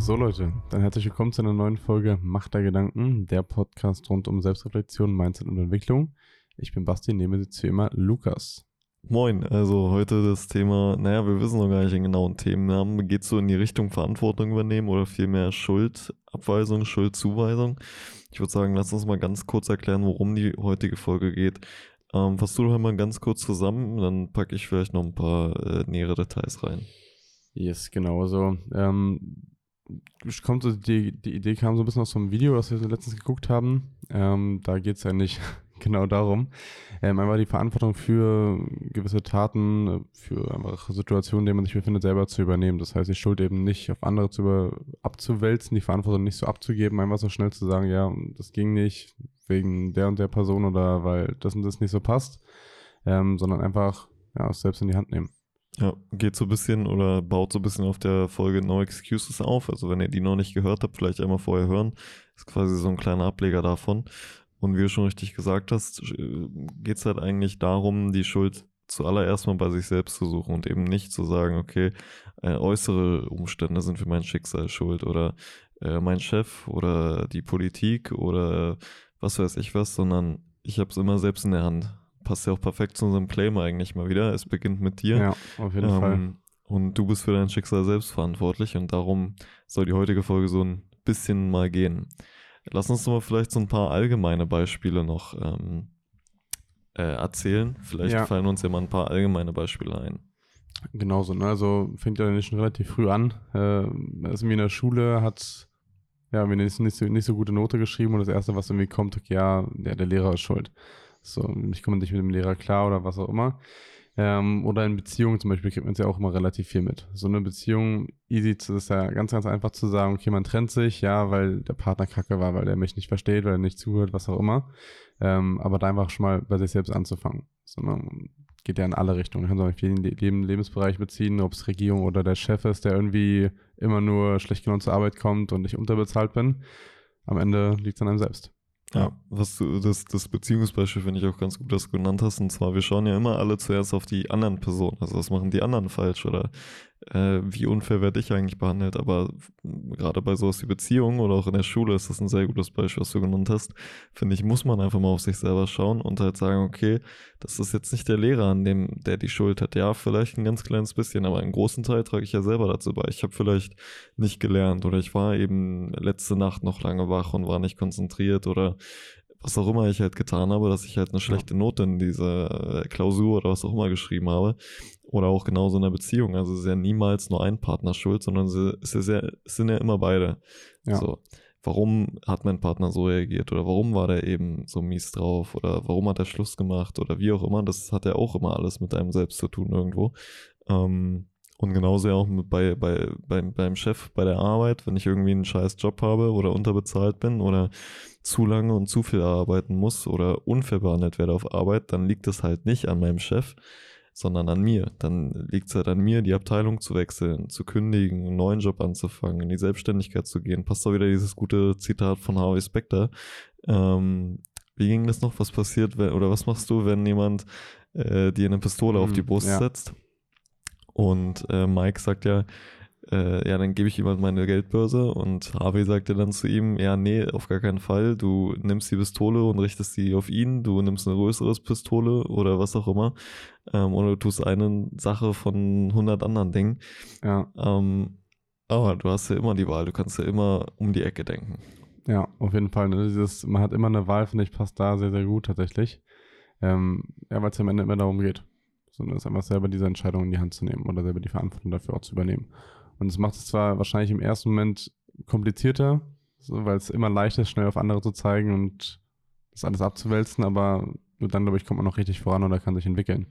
So Leute, dann herzlich willkommen zu einer neuen Folge Macht der Gedanken, der Podcast rund um Selbstreflexion, Mindset und Entwicklung. Ich bin Basti, nehme jetzt wie immer Lukas. Moin, also heute das Thema, naja, wir wissen noch gar nicht den genauen Themennamen. Geht so in die Richtung Verantwortung übernehmen oder vielmehr Schuldabweisung, Schuldzuweisung? Ich würde sagen, lass uns mal ganz kurz erklären, worum die heutige Folge geht. Ähm, fass du doch mal ganz kurz zusammen, dann packe ich vielleicht noch ein paar äh, nähere Details rein. Yes, genau. Also, ähm, kommt so die, die Idee kam so ein bisschen aus so einem Video, das wir letztens geguckt haben. Ähm, da geht es ja nicht genau darum. Ähm, einfach die Verantwortung für gewisse Taten, für einfach Situationen, in denen man sich befindet, selber zu übernehmen. Das heißt, die Schuld eben nicht auf andere zu über, abzuwälzen, die Verantwortung nicht so abzugeben, einfach so schnell zu sagen, ja, das ging nicht wegen der und der Person oder weil das und das nicht so passt, ähm, sondern einfach ja, selbst in die Hand nehmen. Ja, geht so ein bisschen oder baut so ein bisschen auf der Folge No Excuses auf. Also wenn ihr die noch nicht gehört habt, vielleicht einmal vorher hören. Ist quasi so ein kleiner Ableger davon. Und wie du schon richtig gesagt hast, geht es halt eigentlich darum, die Schuld zuallererst mal bei sich selbst zu suchen und eben nicht zu sagen, okay, äh, äußere Umstände sind für mein Schicksal schuld oder äh, mein Chef oder die Politik oder was weiß ich was, sondern ich habe es immer selbst in der Hand. Passt ja auch perfekt zu unserem Claim eigentlich mal wieder. Es beginnt mit dir. Ja, auf jeden ähm, Fall. Und du bist für dein Schicksal selbst verantwortlich und darum soll die heutige Folge so ein bisschen mal gehen. Lass uns doch mal vielleicht so ein paar allgemeine Beispiele noch ähm, äh, erzählen. Vielleicht ja. fallen uns ja mal ein paar allgemeine Beispiele ein. Genauso, ne? Also fängt ja schon relativ früh an. Äh, also mir in der Schule hat ja, mir nicht, nicht, so, nicht so gute Note geschrieben und das erste, was irgendwie kommt, ja, ja, der Lehrer ist schuld. So, ich komme nicht mit dem Lehrer klar oder was auch immer. Ähm, oder in Beziehungen zum Beispiel kriegt man es ja auch immer relativ viel mit. So eine Beziehung, easy, das ist ja ganz, ganz einfach zu sagen, okay, man trennt sich, ja, weil der Partner kacke war, weil der mich nicht versteht, weil er nicht zuhört, was auch immer. Ähm, aber da einfach schon mal bei sich selbst anzufangen. Sondern geht ja in alle Richtungen. Kann sich auf jeden Leben, Lebensbereich beziehen, ob es Regierung oder der Chef ist, der irgendwie immer nur schlecht genug zur Arbeit kommt und ich unterbezahlt bin. Am Ende liegt es an einem selbst. Ja, was du, das, das Beziehungsbeispiel finde ich auch ganz gut, dass du genannt hast. Und zwar, wir schauen ja immer alle zuerst auf die anderen Personen. Also, was machen die anderen falsch? Oder äh, wie unfair werde ich eigentlich behandelt. Aber gerade bei sowas wie Beziehungen oder auch in der Schule ist das ein sehr gutes Beispiel, was du genannt hast. Finde ich, muss man einfach mal auf sich selber schauen und halt sagen, okay, das ist jetzt nicht der Lehrer, an dem der die Schuld hat. Ja, vielleicht ein ganz kleines bisschen, aber einen großen Teil trage ich ja selber dazu bei. Ich habe vielleicht nicht gelernt oder ich war eben letzte Nacht noch lange wach und war nicht konzentriert oder was auch immer ich halt getan habe, dass ich halt eine schlechte Note in diese Klausur oder was auch immer geschrieben habe. Oder auch genauso in einer Beziehung. Also es ist ja niemals nur ein Partner schuld, sondern es, ist ja, es sind ja immer beide. Ja. So. Warum hat mein Partner so reagiert? Oder warum war der eben so mies drauf? Oder warum hat er Schluss gemacht? Oder wie auch immer. Das hat ja auch immer alles mit einem selbst zu tun irgendwo. Ähm, und genauso ja auch mit bei, bei, beim, beim Chef bei der Arbeit, wenn ich irgendwie einen scheiß Job habe oder unterbezahlt bin oder zu lange und zu viel arbeiten muss oder unfair behandelt werde auf Arbeit, dann liegt es halt nicht an meinem Chef, sondern an mir. Dann liegt es halt an mir, die Abteilung zu wechseln, zu kündigen, einen neuen Job anzufangen, in die Selbstständigkeit zu gehen. Passt doch wieder dieses gute Zitat von Harvey Specter. Ähm, wie ging das noch? Was passiert, wenn, oder was machst du, wenn jemand äh, dir eine Pistole mhm, auf die Brust ja. setzt? Und äh, Mike sagt ja, äh, ja, dann gebe ich ihm halt meine Geldbörse und Harvey sagte dann zu ihm, ja, nee, auf gar keinen Fall, du nimmst die Pistole und richtest sie auf ihn, du nimmst eine größere Pistole oder was auch immer ähm, oder du tust eine Sache von 100 anderen Dingen. Ja. Ähm, aber du hast ja immer die Wahl, du kannst ja immer um die Ecke denken. Ja, auf jeden Fall. Ne? Dieses, man hat immer eine Wahl, finde ich, passt da sehr, sehr gut tatsächlich. Ähm, ja, weil es am Ende immer darum geht. Sondern es einfach selber diese Entscheidung in die Hand zu nehmen oder selber die Verantwortung dafür auch zu übernehmen. Und es macht es zwar wahrscheinlich im ersten Moment komplizierter, so, weil es immer leichter ist, schnell auf andere zu zeigen und das alles abzuwälzen, aber nur dann, glaube ich, kommt man noch richtig voran oder kann sich entwickeln.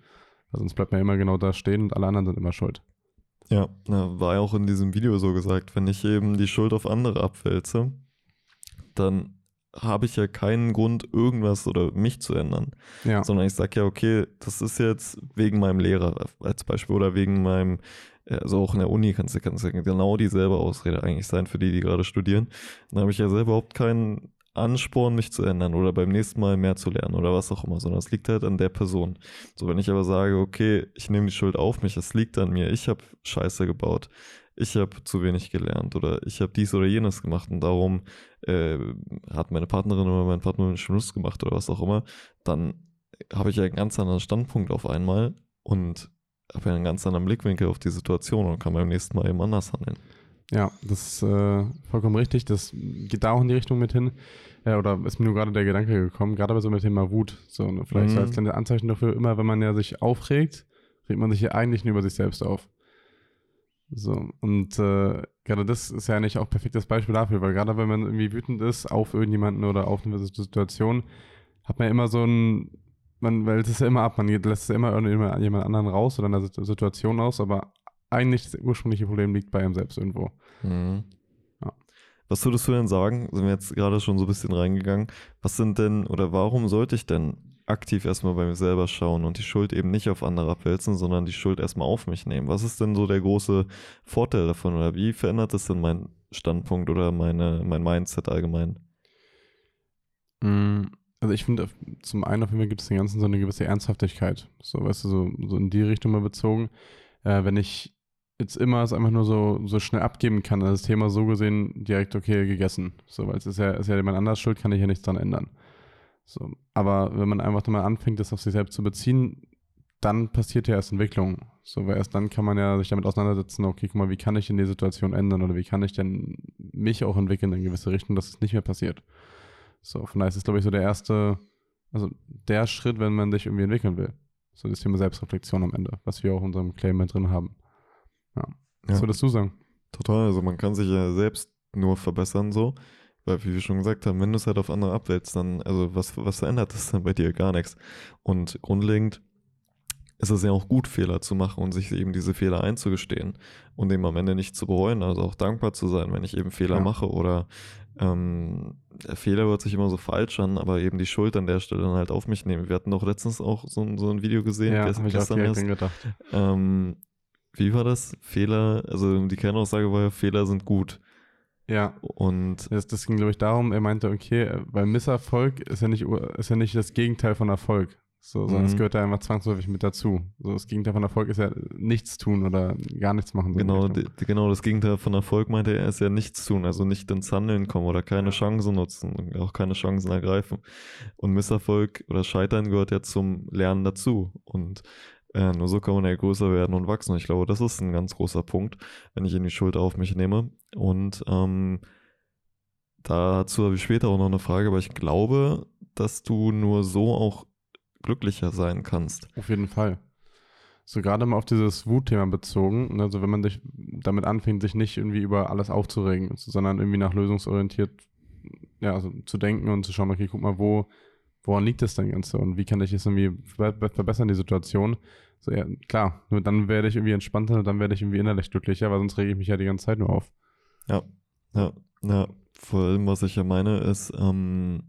Weil sonst bleibt man immer genau da stehen und alle anderen sind immer schuld. Ja, war ja auch in diesem Video so gesagt, wenn ich eben die Schuld auf andere abwälze, dann habe ich ja keinen Grund, irgendwas oder mich zu ändern. Ja. Sondern ich sage ja, okay, das ist jetzt wegen meinem Lehrer als Beispiel oder wegen meinem also auch in der Uni kannst du, kannst du genau dieselbe Ausrede eigentlich sein für die, die gerade studieren. Da habe ich ja selber überhaupt keinen Ansporn, mich zu ändern oder beim nächsten Mal mehr zu lernen oder was auch immer, sondern es liegt halt an der Person. So, wenn ich aber sage, okay, ich nehme die Schuld auf mich, es liegt an mir, ich habe Scheiße gebaut, ich habe zu wenig gelernt oder ich habe dies oder jenes gemacht und darum äh, hat meine Partnerin oder mein Partner einen Schluss gemacht oder was auch immer, dann habe ich ja einen ganz anderen Standpunkt auf einmal und habe ja einen ganz anderen Blickwinkel auf die Situation und kann beim nächsten Mal eben anders handeln. Ja, das ist äh, vollkommen richtig. Das geht da auch in die Richtung mit hin. Äh, oder ist mir nur gerade der Gedanke gekommen, gerade bei so mit dem Thema Wut. So, ne, vielleicht mhm. so als kleine Anzeichen dafür, immer wenn man ja sich aufregt, regt man sich ja eigentlich nur über sich selbst auf. So, und äh, gerade das ist ja eigentlich auch perfektes Beispiel dafür, weil gerade wenn man irgendwie wütend ist auf irgendjemanden oder auf eine Situation, hat man ja immer so ein, man wählt es ja immer ab, man lässt es ja immer jemand anderen raus oder in einer Situation aus, aber eigentlich das ursprüngliche Problem liegt bei einem selbst irgendwo. Mhm. Ja. Was würdest du denn sagen, sind wir jetzt gerade schon so ein bisschen reingegangen, was sind denn oder warum sollte ich denn aktiv erstmal bei mir selber schauen und die Schuld eben nicht auf andere abwälzen, sondern die Schuld erstmal auf mich nehmen. Was ist denn so der große Vorteil davon oder wie verändert das denn mein Standpunkt oder meine, mein Mindset allgemein? Mm, also ich finde, zum einen auf jeden Fall gibt es den Ganzen so eine gewisse Ernsthaftigkeit. So, weißt du, so, so in die Richtung mal bezogen. Äh, wenn ich jetzt immer es einfach nur so, so schnell abgeben kann, also das Thema so gesehen direkt okay gegessen. So, weil es ist ja, ist ja jemand anders schuld, kann ich ja nichts dran ändern. So, aber wenn man einfach mal anfängt, das auf sich selbst zu beziehen, dann passiert ja erst Entwicklung. So, weil erst dann kann man ja sich damit auseinandersetzen, okay, guck mal, wie kann ich denn die Situation ändern oder wie kann ich denn mich auch entwickeln in gewisse Richtung, dass es nicht mehr passiert. So, von daher ist es, glaube ich, so der erste, also der Schritt, wenn man sich irgendwie entwickeln will. So das Thema Selbstreflexion am Ende, was wir auch in unserem Claim mit drin haben. Ja. Was ja. würdest du sagen? Total, also man kann sich ja selbst nur verbessern so. Weil, wie wir schon gesagt haben, wenn du es halt auf andere abwälzt, dann, also was, was verändert das dann bei dir? Gar nichts. Und grundlegend ist es ja auch gut, Fehler zu machen und sich eben diese Fehler einzugestehen und eben am Ende nicht zu bereuen, also auch dankbar zu sein, wenn ich eben Fehler ja. mache oder ähm, der Fehler hört sich immer so falsch an, aber eben die Schuld an der Stelle dann halt auf mich nehmen. Wir hatten doch letztens auch so, so ein Video gesehen, ja, gestern, gestern erst. Gedacht. Ähm, wie war das? Fehler, also die Kernaussage war ja, Fehler sind gut. Ja. Und das, das ging, glaube ich, darum, er meinte, okay, weil Misserfolg ist ja nicht, ist ja nicht das Gegenteil von Erfolg. So, sondern es mhm. gehört ja einfach zwangsläufig mit dazu. So, das Gegenteil von Erfolg ist ja nichts tun oder gar nichts machen. So genau, genau, das Gegenteil von Erfolg meinte er, ist ja nichts tun, also nicht ins Handeln kommen oder keine Chancen nutzen und auch keine Chancen ergreifen. Und Misserfolg oder Scheitern gehört ja zum Lernen dazu. Und äh, nur so kann man ja größer werden und wachsen. Ich glaube, das ist ein ganz großer Punkt, wenn ich in die Schuld auf mich nehme. Und ähm, dazu habe ich später auch noch eine Frage, aber ich glaube, dass du nur so auch glücklicher sein kannst. Auf jeden Fall. So gerade mal auf dieses Wutthema bezogen, also wenn man sich damit anfängt, sich nicht irgendwie über alles aufzuregen, sondern irgendwie nach lösungsorientiert ja, also zu denken und zu schauen, okay, guck mal, wo woran liegt das denn Ganze und wie kann ich es irgendwie verbessern, die Situation? So, ja, klar, nur dann werde ich irgendwie entspannter und dann werde ich irgendwie innerlich glücklicher, weil sonst rege ich mich ja die ganze Zeit nur auf. Ja, ja, ja. Vor allem, was ich ja meine, ist ähm,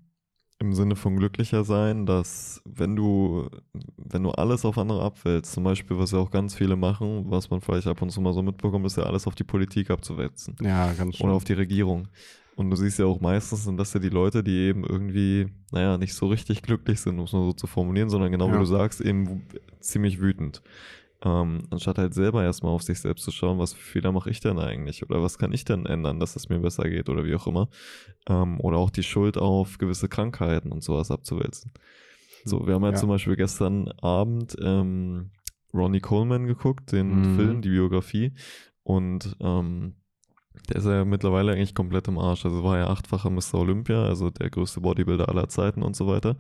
im Sinne von glücklicher sein, dass wenn du, wenn du alles auf andere abwälzt, zum Beispiel, was ja auch ganz viele machen, was man vielleicht ab und zu mal so mitbekommt, ist ja alles auf die Politik abzuwälzen. Ja, ganz schön. Oder auf die Regierung. Und du siehst ja auch meistens, sind das ja die Leute, die eben irgendwie, naja, nicht so richtig glücklich sind, um es mal so zu formulieren, sondern genau ja. wie du sagst, eben ziemlich wütend. Ähm, anstatt halt selber erstmal auf sich selbst zu schauen, was für Fehler mache ich denn eigentlich oder was kann ich denn ändern, dass es mir besser geht oder wie auch immer. Ähm, oder auch die Schuld auf gewisse Krankheiten und sowas abzuwälzen. So, wir haben ja, ja. zum Beispiel gestern Abend ähm, Ronnie Coleman geguckt, den mhm. Film, die Biografie. Und ähm, der ist ja mittlerweile eigentlich komplett im Arsch. Also war ja achtfacher Mr. Olympia, also der größte Bodybuilder aller Zeiten und so weiter.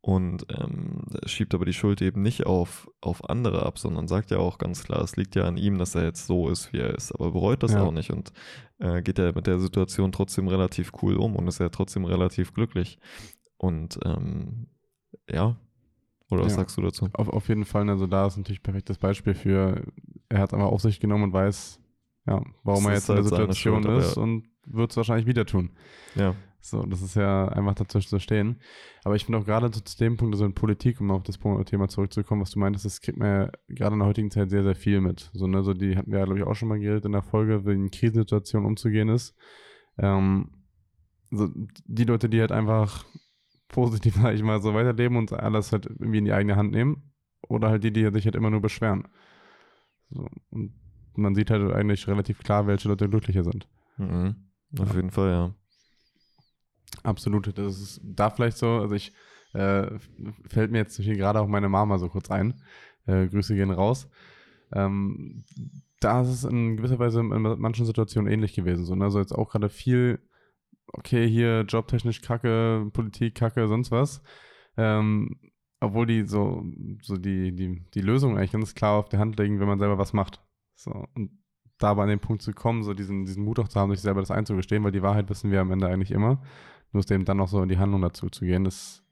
Und ähm, schiebt aber die Schuld eben nicht auf, auf andere ab, sondern sagt ja auch ganz klar, es liegt ja an ihm, dass er jetzt so ist, wie er ist. Aber bereut das ja. auch nicht und äh, geht ja mit der Situation trotzdem relativ cool um und ist ja trotzdem relativ glücklich. Und ähm, ja, oder was ja. sagst du dazu? Auf, auf jeden Fall, also da ist natürlich ein perfektes Beispiel für, er hat aber auf sich genommen und weiß, ja, warum er jetzt in der halt Situation Schuld, ist und wird es wahrscheinlich wieder tun. Ja. So, das ist ja einfach dazwischen zu stehen. Aber ich finde auch gerade zu dem Punkt, also in Politik, um auf das Thema zurückzukommen, was du meintest, das kriegt man ja gerade in der heutigen Zeit sehr, sehr viel mit. So, ne, so die hatten wir ja, glaube ich, auch schon mal geredet in der Folge, wie in Krisensituationen umzugehen ist. Ähm, so die Leute, die halt einfach positiv, sag ich mal, so weiterleben und alles halt irgendwie in die eigene Hand nehmen. Oder halt die, die sich halt immer nur beschweren. So, und man sieht halt eigentlich relativ klar, welche Leute glücklicher sind. Mhm. Auf Ja. jeden Fall, ja. Absolut. Das ist da vielleicht so, also ich äh, fällt mir jetzt Beispiel gerade auch meine Mama so kurz ein. Äh, Grüße gehen raus. Ähm, da ist es in gewisser Weise in manchen Situationen ähnlich gewesen. So, ne? Also jetzt auch gerade viel, okay, hier jobtechnisch Kacke, Politik Kacke, sonst was. Ähm, obwohl die so, so die, die, die Lösung eigentlich ganz klar auf der Hand liegen, wenn man selber was macht. So, und da aber an den Punkt zu kommen, so diesen, diesen Mut auch zu haben, sich selber das einzugestehen, weil die Wahrheit wissen wir am Ende eigentlich immer. Nur ist eben dann noch so in die Handlung dazu zu gehen, ist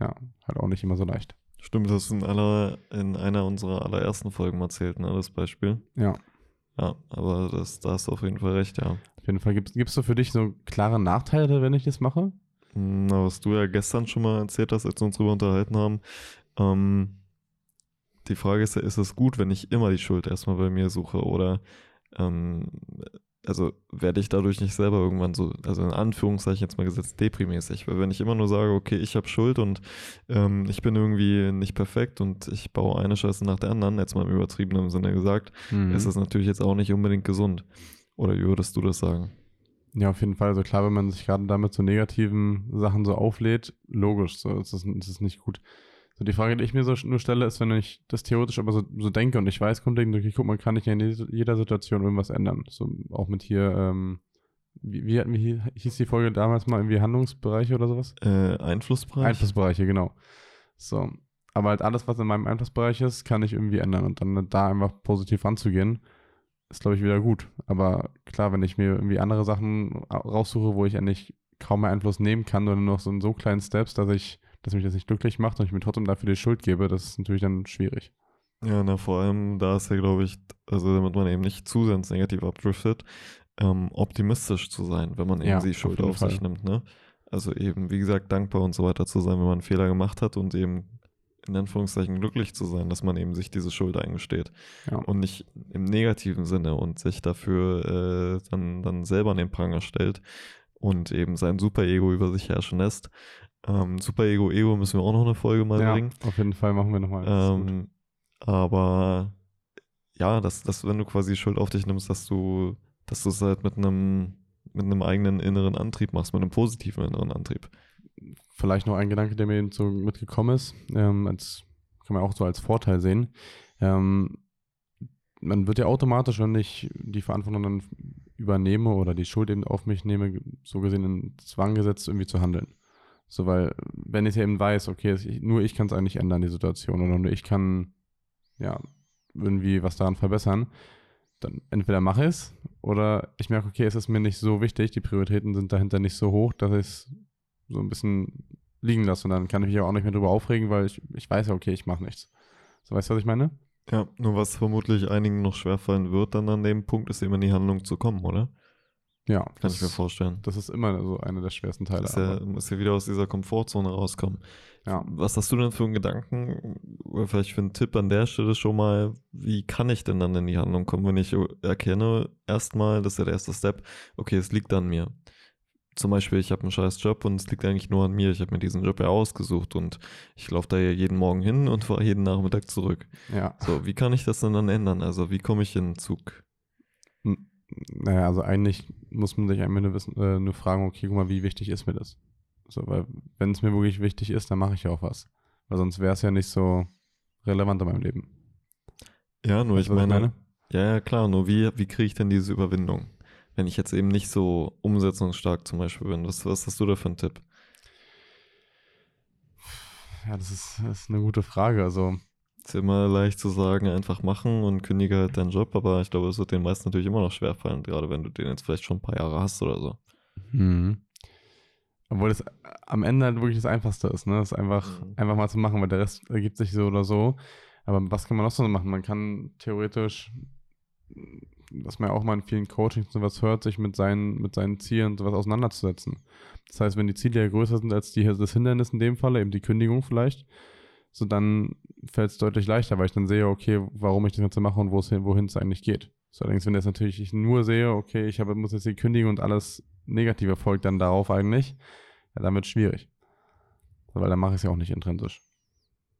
ja halt auch nicht immer so leicht. Stimmt, das in aller, in einer unserer allerersten Folgen erzählt, ne, das Beispiel. Ja. Ja, aber das, da hast du auf jeden Fall recht, ja. Auf jeden Fall gibt es so für dich so klare Nachteile, wenn ich das mache? Na, was du ja gestern schon mal erzählt hast, als wir uns drüber unterhalten haben, ähm, die Frage ist ja, ist es gut, wenn ich immer die Schuld erstmal bei mir suche oder ähm, also werde ich dadurch nicht selber irgendwann so, also in Anführungszeichen jetzt mal gesetzt, deprimäßig. Weil wenn ich immer nur sage, okay, ich habe Schuld und ähm, ich bin irgendwie nicht perfekt und ich baue eine Scheiße nach der anderen, jetzt mal im übertriebenen Sinne gesagt, Mhm. ist es natürlich jetzt auch nicht unbedingt gesund. Oder wie würdest du das sagen? Ja, auf jeden Fall. Also klar, wenn man sich gerade damit so negativen Sachen so auflädt, logisch, so ist es ist es nicht gut. So die Frage, die ich mir so nur stelle, ist, wenn ich das theoretisch aber so, so denke und ich weiß grundlegend, okay, guck mal, kann ich ja in jeder- Situation irgendwas ändern. So auch mit hier, ähm, wie, wie, wie hieß die Folge damals mal, irgendwie Handlungsbereiche oder sowas? Äh, Einflussbereich? Einflussbereiche, genau. So. Aber halt alles, was in meinem Einflussbereich ist, kann ich irgendwie ändern und dann da einfach positiv ranzugehen, ist, glaube ich, wieder gut. Aber klar, wenn ich mir irgendwie andere Sachen au- raussuche, wo ich eigentlich kaum mehr Einfluss nehmen kann oder nur noch so in so kleinen Steps, dass ich, dass mich das nicht glücklich macht und ich mir trotzdem dafür die Schuld gebe, das ist natürlich dann schwierig. Ja, na, vor allem, da ist ja, glaube ich, also damit man eben nicht zu sehr ins Negativ abdriftet, ähm, optimistisch zu sein, wenn man eben Ja, die auf Schuld jeden auf, sich nimmt, ne? Also eben, wie gesagt, dankbar und so weiter zu sein, wenn man einen Fehler gemacht hat und eben in Anführungszeichen glücklich zu sein, dass man eben sich diese Schuld eingesteht Ja. und nicht im negativen Sinne und sich dafür äh, dann, dann selber an den Pranger stellt und eben sein Superego über sich herrschen lässt. Ähm, Superego, Ego müssen wir auch noch eine Folge mal ja, bringen. auf jeden Fall machen wir nochmal. Ähm, aber ja, dass, dass wenn du quasi Schuld auf dich nimmst, dass du, dass du es halt mit einem mit einem eigenen inneren Antrieb machst, mit einem positiven inneren Antrieb. Vielleicht noch ein Gedanke, der mir eben so mitgekommen ist, ähm, als, kann man auch so als Vorteil sehen. Ähm, man wird ja automatisch, wenn ich die Verantwortung dann übernehme oder die Schuld eben auf mich nehme, so gesehen in Zwang gesetzt, irgendwie zu handeln. So, weil, wenn ich eben weiß, okay, nur ich kann es eigentlich ändern, die Situation, oder nur ich kann, ja, irgendwie was daran verbessern, dann entweder mache ich es oder ich merke, okay, es ist mir nicht so wichtig, die Prioritäten sind dahinter nicht so hoch, dass ich es so ein bisschen liegen lasse und dann kann ich mich auch nicht mehr drüber aufregen, weil ich, ich weiß ja, okay, ich mache nichts. So, weißt du, was ich meine? Ja, nur was vermutlich einigen noch schwerfallen wird, dann an dem Punkt ist eben in die Handlung zu kommen, oder? Ja, Kann das, ich mir vorstellen. das ist immer so einer der schwersten Teile. Er, aber- muss ja wieder aus dieser Komfortzone rauskommen. ja. Was hast du denn für einen Gedanken oder vielleicht für einen Tipp an der Stelle schon mal, wie kann ich denn dann in die Handlung kommen, wenn ich erkenne, erstmal, das ist ja der erste Step, okay, es liegt an mir. Zum Beispiel, ich habe einen scheiß Job und es liegt eigentlich nur an mir. Ich habe mir diesen Job ja ausgesucht und ich laufe da ja jeden Morgen hin und fahre jeden Nachmittag zurück. ja. So, wie kann ich das denn dann ändern? Also, wie komme ich in den Zug? Naja, also eigentlich muss man sich einmal nur, wissen, äh, nur fragen, okay, guck mal, wie wichtig ist mir das? So, weil wenn es mir wirklich wichtig ist, dann mache ich ja auch was. Weil sonst wäre es ja nicht so relevant in meinem Leben. Ja, nur Weißt ich meine, meine? ja, ja, klar, nur wie, wie kriege ich denn diese Überwindung? Wenn ich jetzt eben nicht so umsetzungsstark zum Beispiel bin, was, was hast du da für einen Tipp? Ja, das ist, das ist eine gute Frage. Also, Ist immer leicht zu sagen, einfach machen und kündige halt deinen Job, aber ich glaube, es wird den meisten natürlich immer noch schwerfallen, gerade wenn du den jetzt vielleicht schon ein paar Jahre hast oder so. Mhm. Obwohl das am Ende halt wirklich das Einfachste ist, ne? Das einfach, Mhm. einfach mal zu machen, weil der Rest ergibt sich so oder so. Aber was kann man noch so machen? Man kann theoretisch, was man ja auch mal in vielen Coachings und sowas hört, sich mit seinen, mit seinen Zielen und sowas auseinanderzusetzen. Das heißt, wenn die Ziele ja größer sind als die, das Hindernis in dem Falle, eben die Kündigung vielleicht, so dann fällt es deutlich leichter, weil ich dann sehe, okay, warum ich das Ganze mache und wohin es eigentlich geht. So, allerdings, wenn jetzt natürlich ich nur sehe, okay, ich habe, muss jetzt die Kündigung und alles negative Erfolg dann darauf eigentlich, ja, dann wird es schwierig. Weil dann mache ich es ja auch nicht intrinsisch.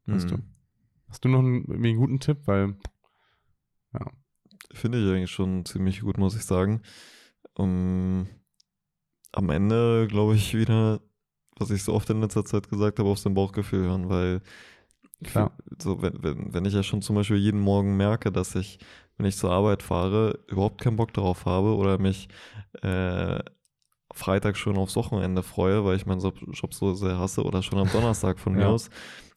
Weißt du? Mhm. Hast du noch einen, einen guten Tipp? Weil, ja, Finde ich eigentlich schon ziemlich gut, muss ich sagen. Um, am Ende glaube ich wieder, was ich so oft in letzter Zeit gesagt habe, auf sein Bauchgefühl hören, weil Klar. so, wenn, wenn, wenn ich ja schon zum Beispiel jeden Morgen merke, dass ich, wenn ich zur Arbeit fahre, überhaupt keinen Bock darauf habe oder mich äh, Freitag schon aufs Wochenende freue, weil ich meinen Job, so sehr hasse oder schon am Donnerstag von mir Ja. aus